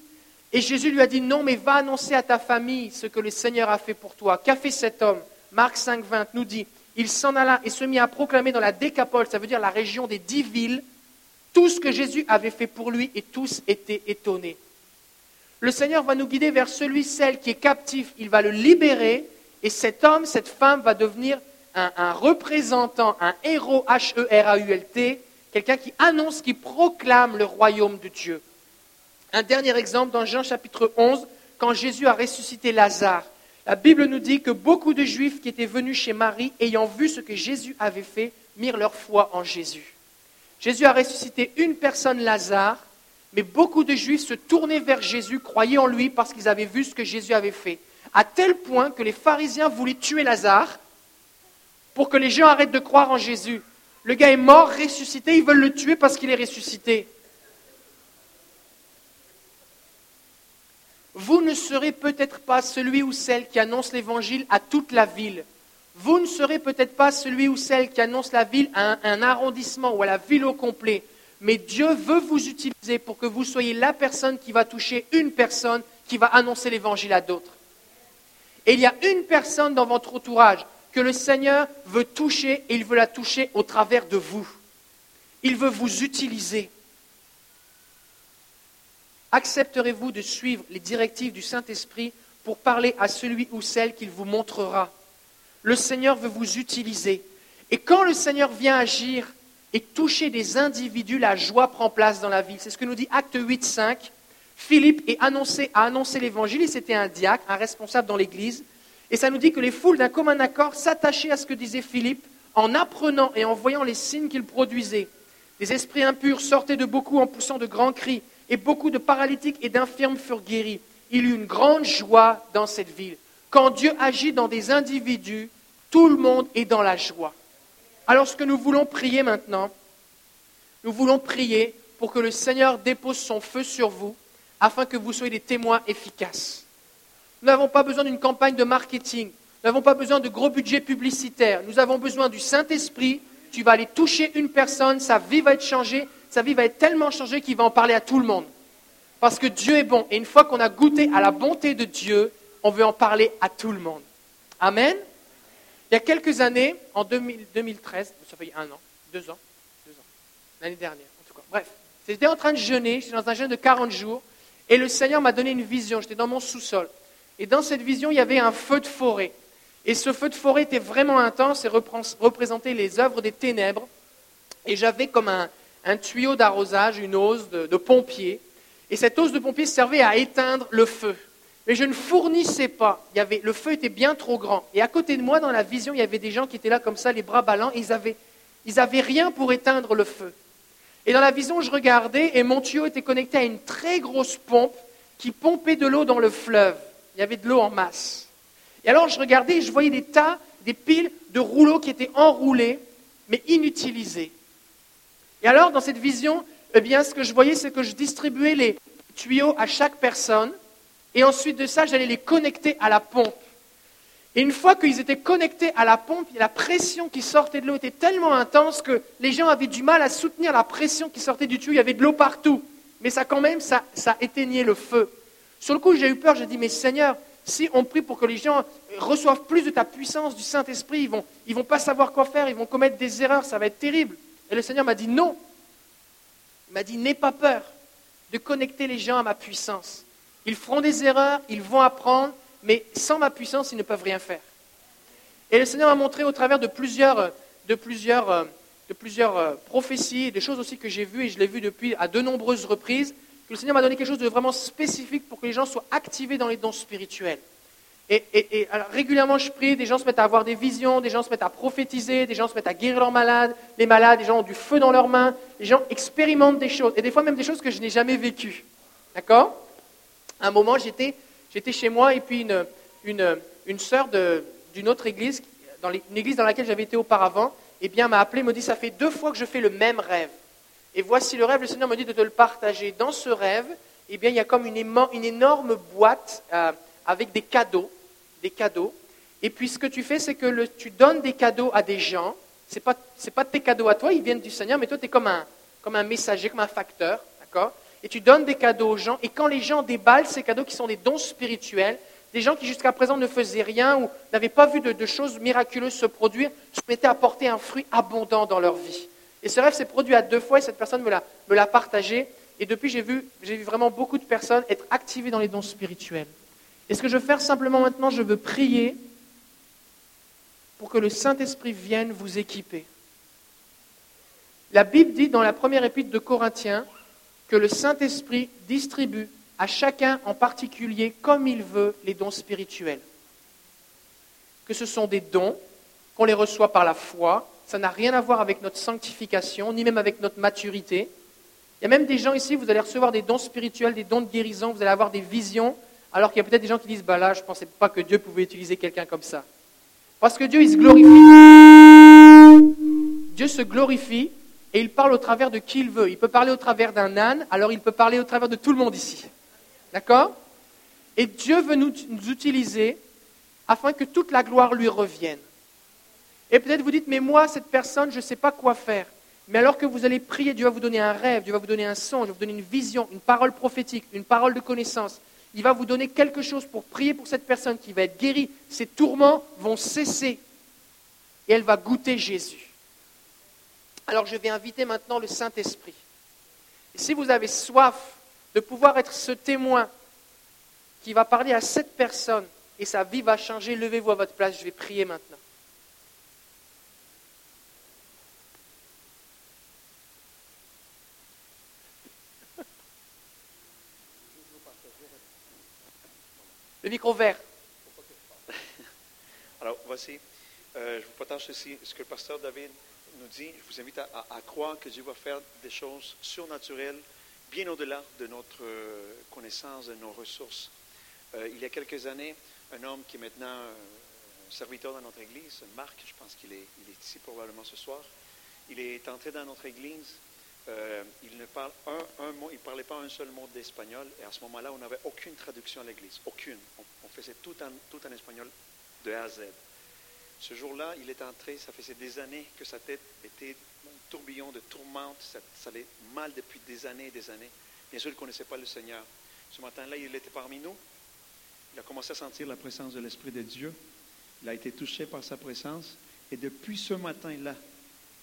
Et Jésus lui a dit, non, mais va annoncer à ta famille ce que le Seigneur a fait pour toi. Qu'a fait cet homme? Marc 5, 20 nous dit, il s'en alla et se mit à proclamer dans la décapole, ça veut dire la région des dix villes, tout ce que Jésus avait fait pour lui et tous étaient étonnés. Le Seigneur va nous guider vers celui, celle qui est captif, il va le libérer et cet homme, cette femme va devenir un, un représentant, un héros H-E-R-A-U-L-T, quelqu'un qui annonce, qui proclame le royaume de Dieu. Un dernier exemple dans Jean chapitre 11, quand Jésus a ressuscité Lazare. La Bible nous dit que beaucoup de Juifs qui étaient venus chez Marie, ayant vu ce que Jésus avait fait, mirent leur foi en Jésus. Jésus a ressuscité une personne, Lazare, mais beaucoup de Juifs se tournaient vers Jésus, croyaient en lui parce qu'ils avaient vu ce que Jésus avait fait. À tel point que les pharisiens voulaient tuer Lazare pour que les gens arrêtent de croire en Jésus. Le gars est mort, ressuscité, ils veulent le tuer parce qu'il est ressuscité. Vous ne serez peut-être pas celui ou celle qui annonce l'évangile à toute la ville. Vous ne serez peut-être pas celui ou celle qui annonce la ville à un, arrondissement ou à la ville au complet. Mais Dieu veut vous utiliser pour que vous soyez la personne qui va toucher une personne qui va annoncer l'évangile à d'autres. Et il y a une personne dans votre entourage que le Seigneur veut toucher et il veut la toucher au travers de vous. Il veut vous utiliser. Accepterez-vous de suivre les directives du Saint-Esprit pour parler à celui ou celle qu'il vous montrera? Le Seigneur veut vous utiliser. Et quand le Seigneur vient agir et toucher des individus, la joie prend place dans la vie. C'est ce que nous dit Acte 8, 5. Philippe a annoncé l'évangile, et c'était un diacre, un responsable dans l'Église. Et ça nous dit que les foules d'un commun accord s'attachaient à ce que disait Philippe en apprenant et en voyant les signes qu'il produisait. Des esprits impurs sortaient de beaucoup en poussant de grands cris et beaucoup de paralytiques et d'infirmes furent guéris. Il y eut une grande joie dans cette ville. Quand Dieu agit dans des individus, tout le monde est dans la joie. Alors ce que nous voulons prier maintenant, nous voulons prier pour que le Seigneur dépose son feu sur vous, afin que vous soyez des témoins efficaces. Nous n'avons pas besoin d'une campagne de marketing, nous n'avons pas besoin de gros budgets publicitaires, nous avons besoin du Saint-Esprit. Tu vas aller toucher une personne, sa vie va être changée, sa vie va être tellement changée qu'il va en parler à tout le monde. Parce que Dieu est bon. Et une fois qu'on a goûté à la bonté de Dieu, on veut en parler à tout le monde. Amen. Il y a quelques années, en 2013, ça fait un an, deux ans, deux ans, l'année dernière en tout cas. Bref, j'étais en train de jeûner, j'étais dans un jeûne de 40 jours, et le Seigneur m'a donné une vision. J'étais dans mon sous-sol. Et dans cette vision, il y avait un feu de forêt. Et ce feu de forêt était vraiment intense et représentait les œuvres des ténèbres. Et j'avais comme un, tuyau d'arrosage, une hausse de, pompier. Et cette hausse de pompier servait à éteindre le feu. Mais je ne fournissais pas. Le feu était bien trop grand. Et à côté de moi, dans la vision, il y avait des gens qui étaient là comme ça, les bras ballants. ils n'avaient ils avaient rien pour éteindre le feu. Et dans la vision, je regardais et mon tuyau était connecté à une très grosse pompe qui pompait de l'eau dans le fleuve. Il y avait de l'eau en masse. Et alors je regardais et je voyais des tas, des piles de rouleaux qui étaient enroulés, mais inutilisés. Et alors, dans cette vision, eh bien, ce que je voyais, c'est que je distribuais les tuyaux à chaque personne, et ensuite de ça, j'allais les connecter à la pompe. Et une fois qu'ils étaient connectés à la pompe, la pression qui sortait de l'eau était tellement intense que les gens avaient du mal à soutenir la pression qui sortait du tuyau. Il y avait de l'eau partout. Mais ça, quand même, ça, ça éteignait le feu. Sur le coup, j'ai eu peur. J'ai dit, mais Seigneur, si on prie pour que les gens reçoivent plus de ta puissance, du Saint-Esprit, ils vont, ils vont pas savoir quoi faire, ils vont commettre des erreurs, ça va être terrible. Et le Seigneur m'a dit non. Il m'a dit n'aie pas peur de connecter les gens à ma puissance. Ils feront des erreurs, ils vont apprendre, mais sans ma puissance, ils ne peuvent rien faire. Et le Seigneur m'a montré au travers de plusieurs, de plusieurs, de plusieurs euh, prophéties, des choses aussi que j'ai vues, et je l'ai vu depuis à de nombreuses reprises, que le Seigneur m'a donné quelque chose de vraiment spécifique pour que les gens soient activés dans les dons spirituels. Et, régulièrement, je prie, des gens se mettent à avoir des visions, des gens se mettent à prophétiser, des gens se mettent à guérir leurs malades, les malades, des gens ont du feu dans leurs mains, les gens expérimentent des choses, et des fois même des choses que je n'ai jamais vécues. D'accord? À un moment, j'étais, chez moi, et puis une, une, sœur d'une autre église, dans une église dans laquelle j'avais été auparavant, eh bien, m'a appelé, me dit, ça fait deux fois que je fais le même rêve. Et voici le rêve, le Seigneur me dit de te le partager. Dans ce rêve, eh bien, il y a comme une, énorme boîte euh, avec des cadeaux, des cadeaux. Et puis ce que tu fais, c'est que tu donnes des cadeaux à des gens. Ce n'est pas, pas tes cadeaux à toi, ils viennent du Seigneur, mais toi, tu es comme un, messager, comme un facteur. D'accord? Et tu donnes des cadeaux aux gens. Et quand les gens déballent ces cadeaux qui sont des dons spirituels, des gens qui jusqu'à présent ne faisaient rien ou n'avaient pas vu de, de choses miraculeuses se produire, se mettaient à porter un fruit abondant dans leur vie. Et ce rêve s'est produit à deux fois et cette personne me l'a, me l'a partagé. Et depuis, j'ai vu, j'ai vu vraiment beaucoup de personnes être activées dans les dons spirituels. Et ce que je veux faire simplement maintenant, je veux prier pour que le Saint-Esprit vienne vous équiper. La Bible dit dans la première épître de Corinthiens que le Saint-Esprit distribue à chacun en particulier, comme il veut, les dons spirituels. Que ce sont des dons, qu'on les reçoit par la foi, ça n'a rien à voir avec notre sanctification, ni même avec notre maturité. Il y a même des gens ici, vous allez recevoir des dons spirituels, des dons de guérison, vous allez avoir des visions, alors qu'il y a peut-être des gens qui disent, bah là, je ne pensais pas que Dieu pouvait utiliser quelqu'un comme ça. Parce que Dieu, il se glorifie. Dieu se glorifie et il parle au travers de qui il veut. Il peut parler au travers d'un âne, alors il peut parler au travers de tout le monde ici. D'accord? Et Dieu veut nous, nous utiliser afin que toute la gloire lui revienne. Et peut-être vous dites, mais moi, cette personne, je ne sais pas quoi faire. Mais alors que vous allez prier, Dieu va vous donner un rêve, Dieu va vous donner un son, Dieu va vous donner une vision, une parole prophétique, une parole de connaissance. Il va vous donner quelque chose pour prier pour cette personne qui va être guérie. Ses tourments vont cesser. Et elle va goûter Jésus. Alors je vais inviter maintenant le Saint-Esprit. Si vous avez soif de pouvoir être ce témoin qui va parler à cette personne et sa vie va changer, levez-vous à votre place, je vais prier maintenant. Le. Alors, voici, euh, je vous partage ceci, ce que le pasteur David nous dit. Je vous invite à, croire que Dieu va faire des choses surnaturelles, bien au-delà de notre euh, connaissance, de nos ressources. Euh, il y a quelques années, un homme qui est maintenant euh, serviteur dans notre église, Marc, je pense qu'il est, est ici probablement ce soir, il est entré dans notre église. Euh, il ne parle parlait pas un seul mot d'espagnol, et à ce moment-là, on n'avait aucune traduction à l'église, aucune. On, faisait tout en, tout en espagnol de A à Z. Ce jour-là, il est entré, ça faisait des années que sa tête était un tourbillon de tourmente, ça, ça allait mal depuis des années et des années. Bien sûr, il ne connaissait pas le Seigneur. Ce matin-là, il était parmi nous. Il a commencé à sentir la présence de l'Esprit de Dieu. Il a été touché par sa présence. Et depuis ce matin-là,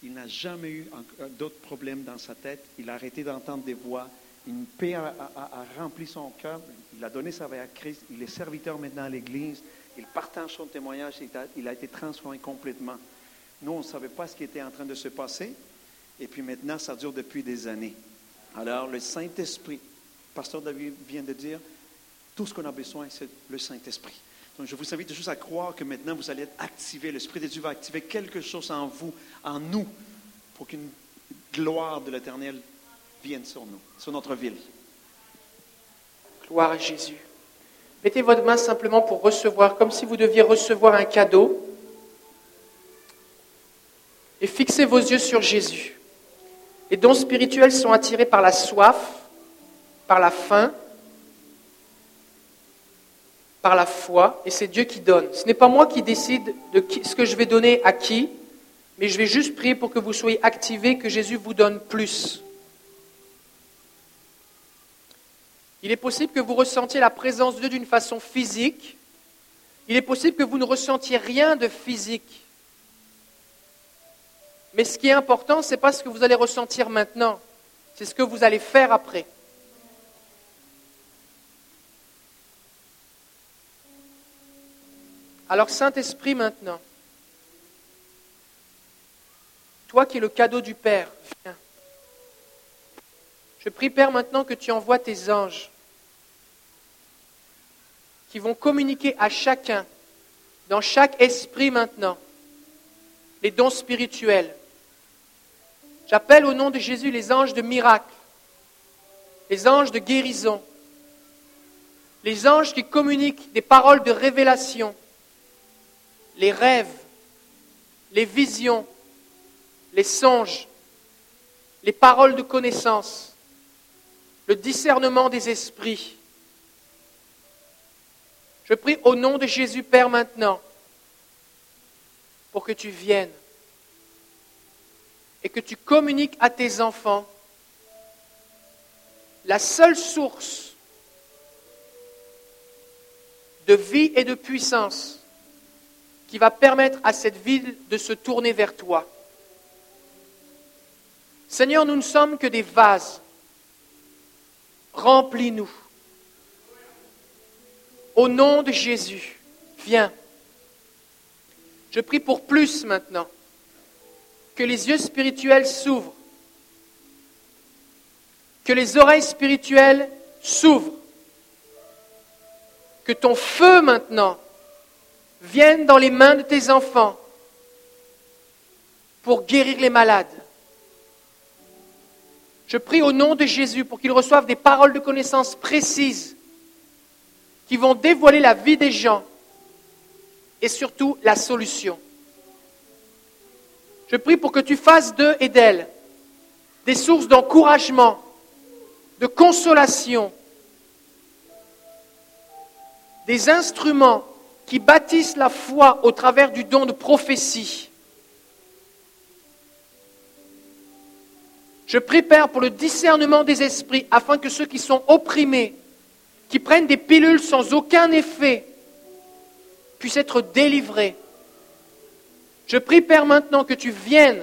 il n'a jamais eu en- d'autres problèmes dans sa tête. Il a arrêté d'entendre des voix. Une paix a, rempli son cœur. Il a donné sa vie à Christ. Il est serviteur maintenant à l'Église. Il partage son témoignage. Il a, il a été transformé complètement. Nous, on ne savait pas ce qui était en train de se passer. Et puis maintenant, ça dure depuis des années. Alors, le Saint-Esprit, Pasteur David vient de dire, tout ce qu'on a besoin, c'est le Saint-Esprit. Donc, je vous invite juste à croire que maintenant, vous allez être activé. L'Esprit de Dieu va activer quelque chose en vous, en nous, pour qu'une gloire de l'Éternel vienne sur nous, sur notre ville. Gloire à Jésus. Mettez votre main simplement pour recevoir, comme si vous deviez recevoir un cadeau. Et fixez vos yeux sur Jésus. Les dons spirituels sont attirés par la soif, par la faim, par la foi, et c'est Dieu qui donne. Ce n'est pas moi qui décide de ce que je vais donner à qui, mais je vais juste prier pour que vous soyez activés, que Jésus vous donne plus. Il est possible que vous ressentiez la présence de Dieu d'une façon physique. Il est possible que vous ne ressentiez rien de physique. Mais ce qui est important, ce n'est pas ce que vous allez ressentir maintenant, c'est ce que vous allez faire après. Alors Saint-Esprit maintenant, toi qui es le cadeau du Père, viens. Je prie Père maintenant que tu envoies tes anges qui vont communiquer à chacun, dans chaque esprit maintenant, les dons spirituels. J'appelle au nom de Jésus les anges de miracle, les anges de guérison, les anges qui communiquent des paroles de révélation, les rêves, les visions, les songes, les paroles de connaissance, le discernement des esprits. Je prie au nom de Jésus Père maintenant pour que tu viennes et que tu communiques à tes enfants la seule source de vie et de puissance qui va permettre à cette ville de se tourner vers toi. Seigneur, nous ne sommes que des vases. Remplis-nous. Au nom de Jésus, viens. Je prie pour plus maintenant. Que les yeux spirituels s'ouvrent. Que les oreilles spirituelles s'ouvrent. Que ton feu maintenant vienne dans les mains de tes enfants pour guérir les malades. Je prie au nom de Jésus pour qu'ils reçoivent des paroles de connaissance précises qui vont dévoiler la vie des gens et surtout la solution. Je prie pour que tu fasses d'eux et d'elles des sources d'encouragement, de consolation, des instruments qui bâtissent la foi au travers du don de prophétie. Je prie, Père, pour le discernement des esprits, afin que ceux qui sont opprimés, qui prennent des pilules sans aucun effet, puissent être délivrés. Je prie, Père, maintenant que tu viennes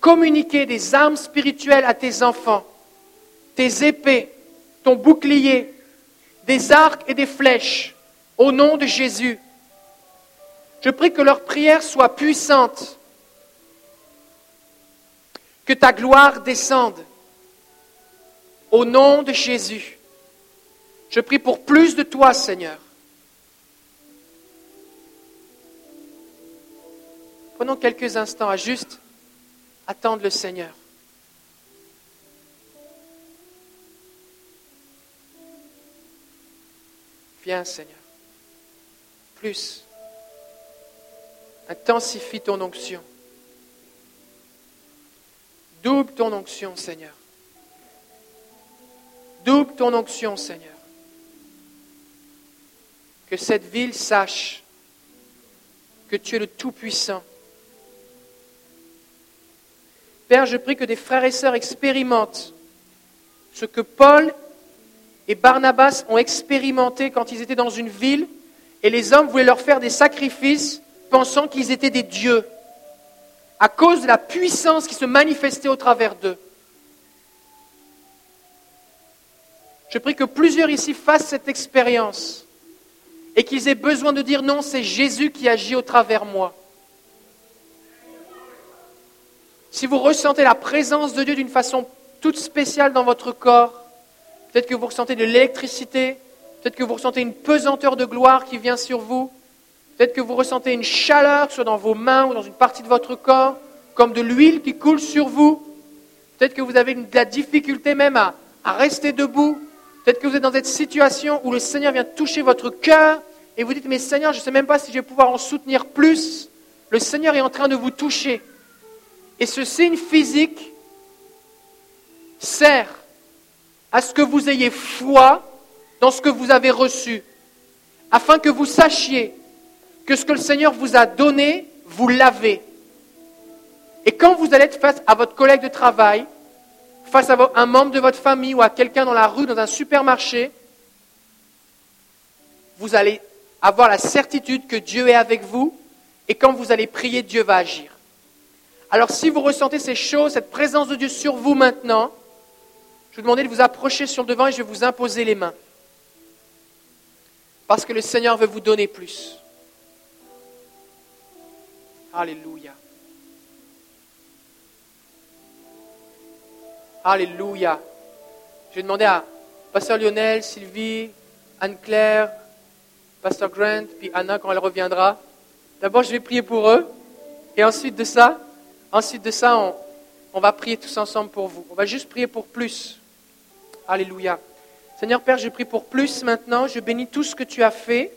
communiquer des armes spirituelles à tes enfants, tes épées, ton bouclier, des arcs et des flèches, au nom de Jésus. Je prie que leur prière soit puissante, que ta gloire descende, au nom de Jésus. Je prie pour plus de toi, Seigneur. Prenons quelques instants à juste attendre le Seigneur. Viens, Seigneur. Plus. Intensifie ton onction. Double ton onction, Seigneur. Double ton onction, Seigneur. Que cette ville sache que tu es le Tout-Puissant. Père, je prie que des frères et sœurs expérimentent ce que Paul et Barnabas ont expérimenté quand ils étaient dans une ville et les hommes voulaient leur faire des sacrifices pensant qu'ils étaient des dieux à cause de la puissance qui se manifestait au travers d'eux. Je prie que plusieurs ici fassent cette expérience et qu'ils aient besoin de dire non, c'est Jésus qui agit au travers moi. Si vous ressentez la présence de Dieu d'une façon toute spéciale dans votre corps, peut-être que vous ressentez de l'électricité, peut-être que vous ressentez une pesanteur de gloire qui vient sur vous, peut-être que vous ressentez une chaleur, soit dans vos mains ou dans une partie de votre corps, comme de l'huile qui coule sur vous, peut-être que vous avez de la difficulté même à, à rester debout, peut-être que vous êtes dans cette situation où le Seigneur vient toucher votre cœur et vous dites, mais Seigneur, je ne sais même pas si je vais pouvoir en soutenir plus. Le Seigneur est en train de vous toucher. Et ce signe physique sert à ce que vous ayez foi dans ce que vous avez reçu, afin que vous sachiez que ce que le Seigneur vous a donné, vous l'avez. Et quand vous allez être face à votre collègue de travail, face à un membre de votre famille ou à quelqu'un dans la rue, dans un supermarché, vous allez avoir la certitude que Dieu est avec vous et quand vous allez prier, Dieu va agir. Alors si vous ressentez ces choses, cette présence de Dieu sur vous maintenant, je vais vous demander de vous approcher sur le devant et je vais vous imposer les mains. Parce que le Seigneur veut vous donner plus. Alléluia. Alléluia. Je vais demander à Pasteur Lionel, Sylvie, Anne-Claire, Pasteur Grant, puis Anna quand elle reviendra. D'abord, je vais prier pour eux. Et ensuite de ça, ensuite de ça, on, on va prier tous ensemble pour vous. On va juste prier pour plus. Alléluia. Seigneur Père, je prie pour plus maintenant. Je bénis tout ce que tu as fait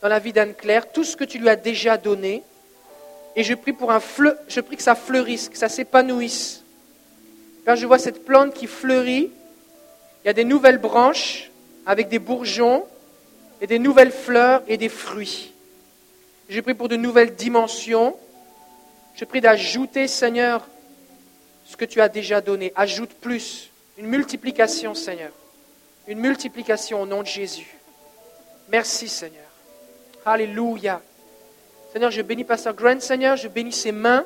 dans la vie d'Anne-Claire, tout ce que tu lui as déjà donné. Et je prie pour un fleu, je prie que ça fleurisse, que ça s'épanouisse. Père, je vois cette plante qui fleurit. Il y a des nouvelles branches avec des bourgeons et des nouvelles fleurs et des fruits. Je prie pour de nouvelles dimensions. Je prie d'ajouter, Seigneur, ce que tu as déjà donné. Ajoute plus, une multiplication, Seigneur. Une multiplication au nom de Jésus. Merci, Seigneur. Alléluia. Seigneur, je bénis Pasteur Grant, Seigneur. Je bénis ses mains.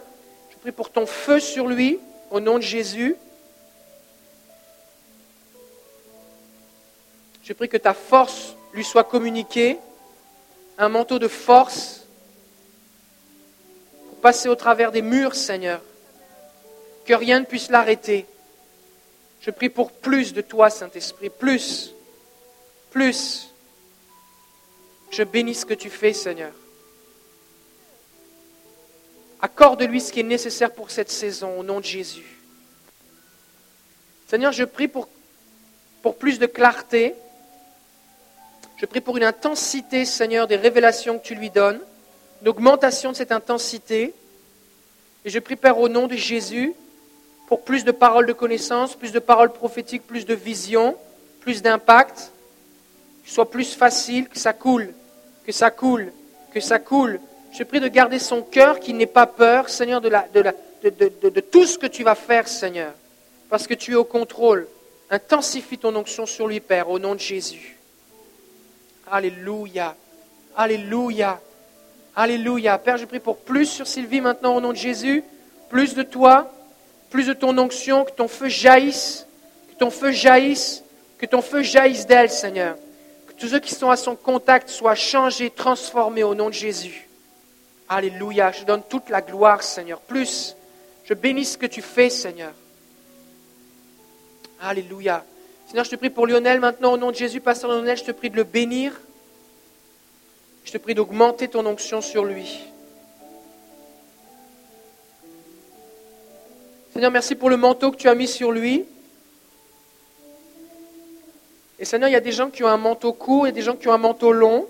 Je prie pour ton feu sur lui, au nom de Jésus. Je prie que ta force lui soit communiquée, un manteau de force pour passer au travers des murs, Seigneur. Que rien ne puisse l'arrêter. Je prie pour plus de toi, Saint-Esprit, plus, plus. Je bénis ce que tu fais, Seigneur. Accorde-lui ce qui est nécessaire pour cette saison, au nom de Jésus. Seigneur, je prie pour, plus de clarté. Je prie pour une intensité, Seigneur, des révélations que tu lui donnes, une augmentation de cette intensité. Et je prie, Père, au nom de Jésus, pour plus de paroles de connaissance, plus de paroles prophétiques, plus de vision, plus d'impact, que ce soit plus facile, que ça coule, que ça coule, que ça coule. Je prie de garder son cœur qui n'ait pas peur, Seigneur, de, de, de, de tout ce que tu vas faire, Seigneur, parce que tu es au contrôle. Intensifie ton onction sur lui, Père, au nom de Jésus. Alléluia. Alléluia. Alléluia. Père, je prie pour plus sur Sylvie maintenant au nom de Jésus. Plus de toi, plus de ton onction, que ton feu jaillisse, que ton feu jaillisse, que ton feu jaillisse d'elle, Seigneur. Que tous ceux qui sont à son contact soient changés, transformés au nom de Jésus. Alléluia. Je donne toute la gloire, Seigneur. Plus, je bénis ce que tu fais, Seigneur. Alléluia. Seigneur, je te prie pour Lionel maintenant, au nom de Jésus, Pasteur Lionel, je te prie de le bénir. Je te prie d'augmenter ton onction sur lui. Seigneur, merci pour le manteau que tu as mis sur lui. Et Seigneur, il y a des gens qui ont un manteau court, a des gens qui ont un manteau long.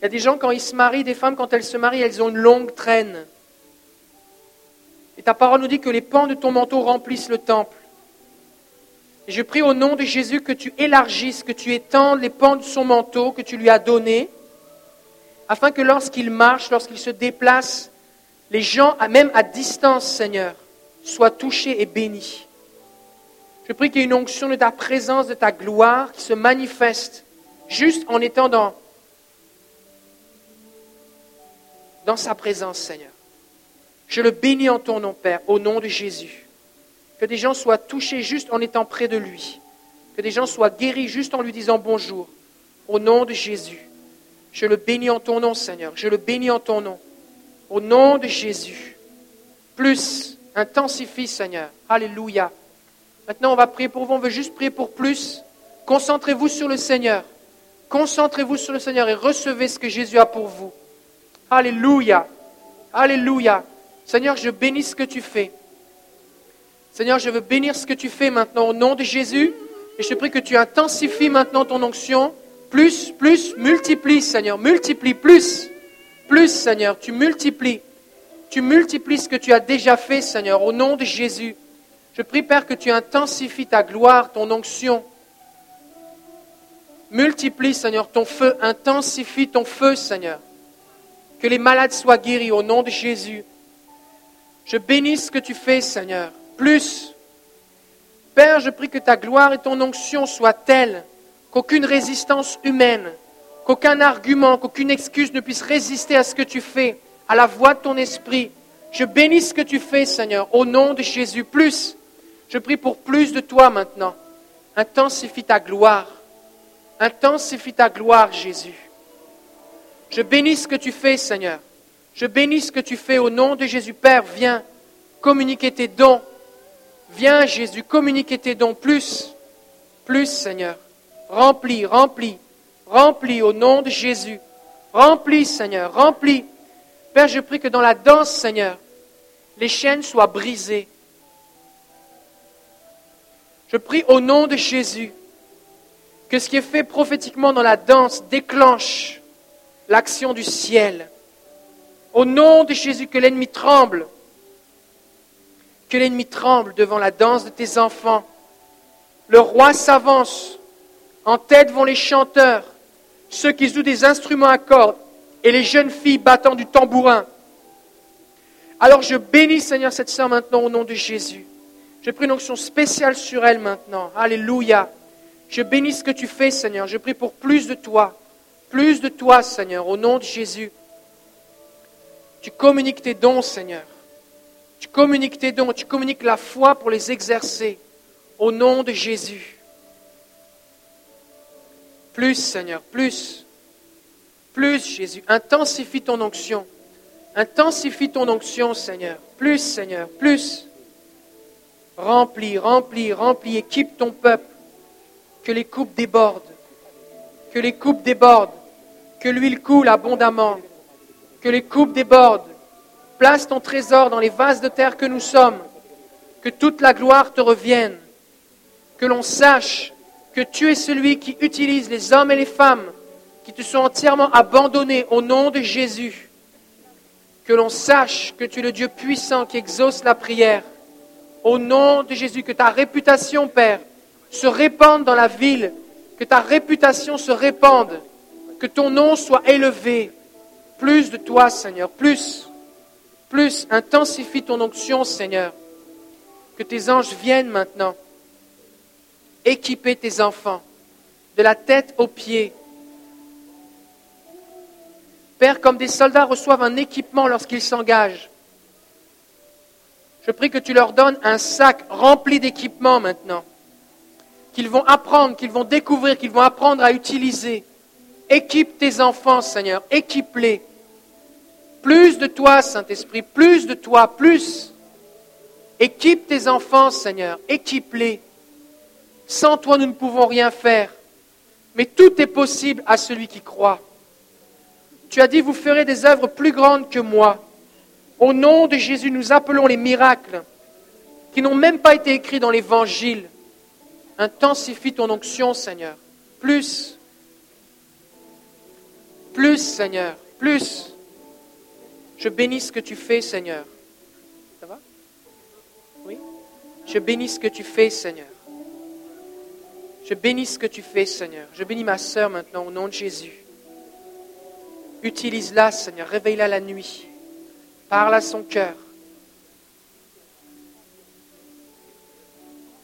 Il y a des gens, quand ils se marient, des femmes, quand elles se marient, elles ont une longue traîne. Et ta parole nous dit que les pans de ton manteau remplissent le temple. Et je prie au nom de Jésus que tu élargisses, que tu étendes les pans de son manteau que tu lui as donné, afin que lorsqu'il marche, lorsqu'il se déplace, les gens, même à distance, Seigneur, soient touchés et bénis. Je prie qu'il y ait une onction de ta présence, de ta gloire qui se manifeste juste en étant dans, dans sa présence, Seigneur. Je le bénis en ton nom, Père, au nom de Jésus. Que des gens soient touchés juste en étant près de lui. Que des gens soient guéris juste en lui disant bonjour. Au nom de Jésus. Je le bénis en ton nom, Seigneur. Je le bénis en ton nom. Au nom de Jésus. Plus, intensifie, Seigneur. Alléluia. Maintenant, on va prier pour vous. On veut juste prier pour plus. Concentrez-vous sur le Seigneur. Concentrez-vous sur le Seigneur et recevez ce que Jésus a pour vous. Alléluia. Alléluia. Seigneur, je bénis ce que tu fais. Seigneur, je veux bénir ce que tu fais maintenant au nom de Jésus. Et je prie que tu intensifies maintenant ton onction. Plus, plus, multiplie, Seigneur. Multiplie, plus. Plus, Seigneur. Tu multiplies. Tu multiplies ce que tu as déjà fait, Seigneur, au nom de Jésus. Je prie, Père, que tu intensifies ta gloire, ton onction. Multiplie, Seigneur, ton feu. Intensifie ton feu, Seigneur. Que les malades soient guéris au nom de Jésus. Je bénis ce que tu fais, Seigneur plus. Père, je prie que ta gloire et ton onction soient telles qu'aucune résistance humaine, qu'aucun argument, qu'aucune excuse ne puisse résister à ce que tu fais, à la voix de ton esprit. Je bénis ce que tu fais, Seigneur, au nom de Jésus. Plus, je prie pour plus de toi maintenant. Intensifie ta gloire. Intensifie ta gloire, Jésus. Je bénis ce que tu fais, Seigneur. Je bénis ce que tu fais au nom de Jésus. Père, viens communiquer tes dons. Viens, Jésus, communiquer tes dons plus, plus, Seigneur. Remplis, remplis, remplis au nom de Jésus. Remplis, Seigneur, remplis. Père, je prie que dans la danse, Seigneur, les chaînes soient brisées. Je prie au nom de Jésus que ce qui est fait prophétiquement dans la danse déclenche l'action du ciel. Au nom de Jésus, que l'ennemi tremble. Que l'ennemi tremble devant la danse de tes enfants. Le roi s'avance. En tête vont les chanteurs, ceux qui jouent des instruments à cordes, et les jeunes filles battant du tambourin. Alors je bénis, Seigneur, cette sœur maintenant au nom de Jésus. Je prie une onction spéciale sur elle maintenant. Alléluia. Je bénis ce que tu fais, Seigneur. Je prie pour plus de toi. Plus de toi, Seigneur, au nom de Jésus. Tu communiques tes dons, Seigneur. Tu communiques tes dons, tu communiques la foi pour les exercer au nom de Jésus. Plus, Seigneur, plus. Plus, Jésus. Intensifie ton onction. Intensifie ton onction, Seigneur. Plus, Seigneur, plus. Remplis, remplis, remplis. Équipe ton peuple. Que les coupes débordent que les coupes débordent, que l'huile coule abondamment, que les coupes débordent. Place ton trésor dans les vases de terre que nous sommes, que toute la gloire te revienne, que l'on sache que tu es celui qui utilise les hommes et les femmes qui te sont entièrement abandonnés au nom de Jésus, que l'on sache que tu es le Dieu puissant qui exauce la prière, au nom de Jésus, que ta réputation, Père, se répande dans la ville que ta réputation se répande, que ton nom soit élevé. Plus de toi, Seigneur, plus, plus, intensifie ton onction, Seigneur. Que tes anges viennent maintenant équiper tes enfants, de la tête aux pieds. Père, comme des soldats reçoivent un équipement lorsqu'ils s'engagent, je prie que tu leur donnes un sac rempli d'équipements maintenant qu'ils vont apprendre, qu'ils vont découvrir, qu'ils vont apprendre à utiliser. Équipe tes enfants, Seigneur, équipe-les. Plus de toi, Saint-Esprit, plus de toi, plus. Équipe tes enfants, Seigneur, équipe-les. Sans toi, nous ne pouvons rien faire. Mais tout est possible à celui qui croit. Tu as dit, vous ferez des œuvres plus grandes que moi. Au nom de Jésus, nous appelons les miracles qui n'ont même pas été écrits dans l'Évangile Intensifie ton onction, Seigneur. Plus. Plus, Seigneur. Plus. Je bénis ce que tu fais, Seigneur. Ça va? Oui? Je bénis ce que tu fais, Seigneur. Je bénis ce que tu fais, Seigneur. Je bénis ma sœur maintenant au nom de Jésus. Utilise-la, Seigneur. Réveille-la la nuit. Parle à son cœur.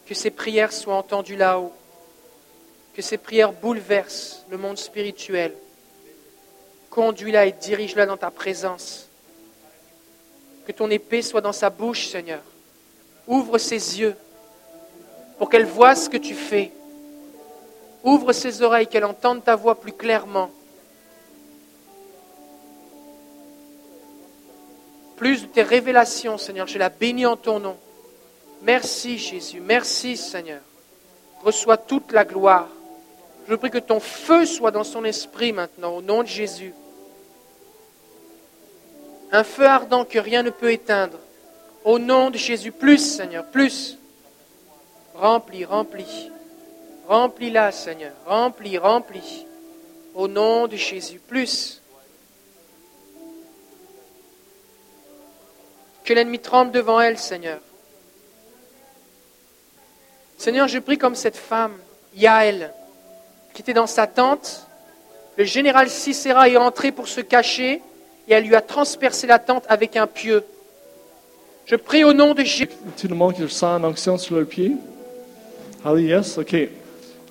que ces prières soient entendues là-haut, que ces prières bouleversent le monde spirituel. Conduis-la et dirige-la dans ta présence. Que ton épée soit dans sa bouche, Seigneur. Ouvre ses yeux pour qu'elle voie ce que tu fais. Ouvre ses oreilles, qu'elle entende ta voix plus clairement. Plus de tes révélations, Seigneur, je la bénis en ton nom. Merci Jésus, merci Seigneur. Reçois toute la gloire. Je prie que ton feu soit dans son esprit maintenant, au nom de Jésus. Un feu ardent que rien ne peut éteindre. Au nom de Jésus, plus Seigneur, plus. Remplis, remplis. Remplis-la Seigneur, remplis, remplis. Au nom de Jésus, plus. Que l'ennemi tremble devant elle, Seigneur. Seigneur, je prie comme cette femme, Yael, qui était dans sa tente. Le général Cicéra est entré pour se cacher et elle lui a transpercé la tente avec un pieu. Je prie au nom de Jésus. Sur yes? OK.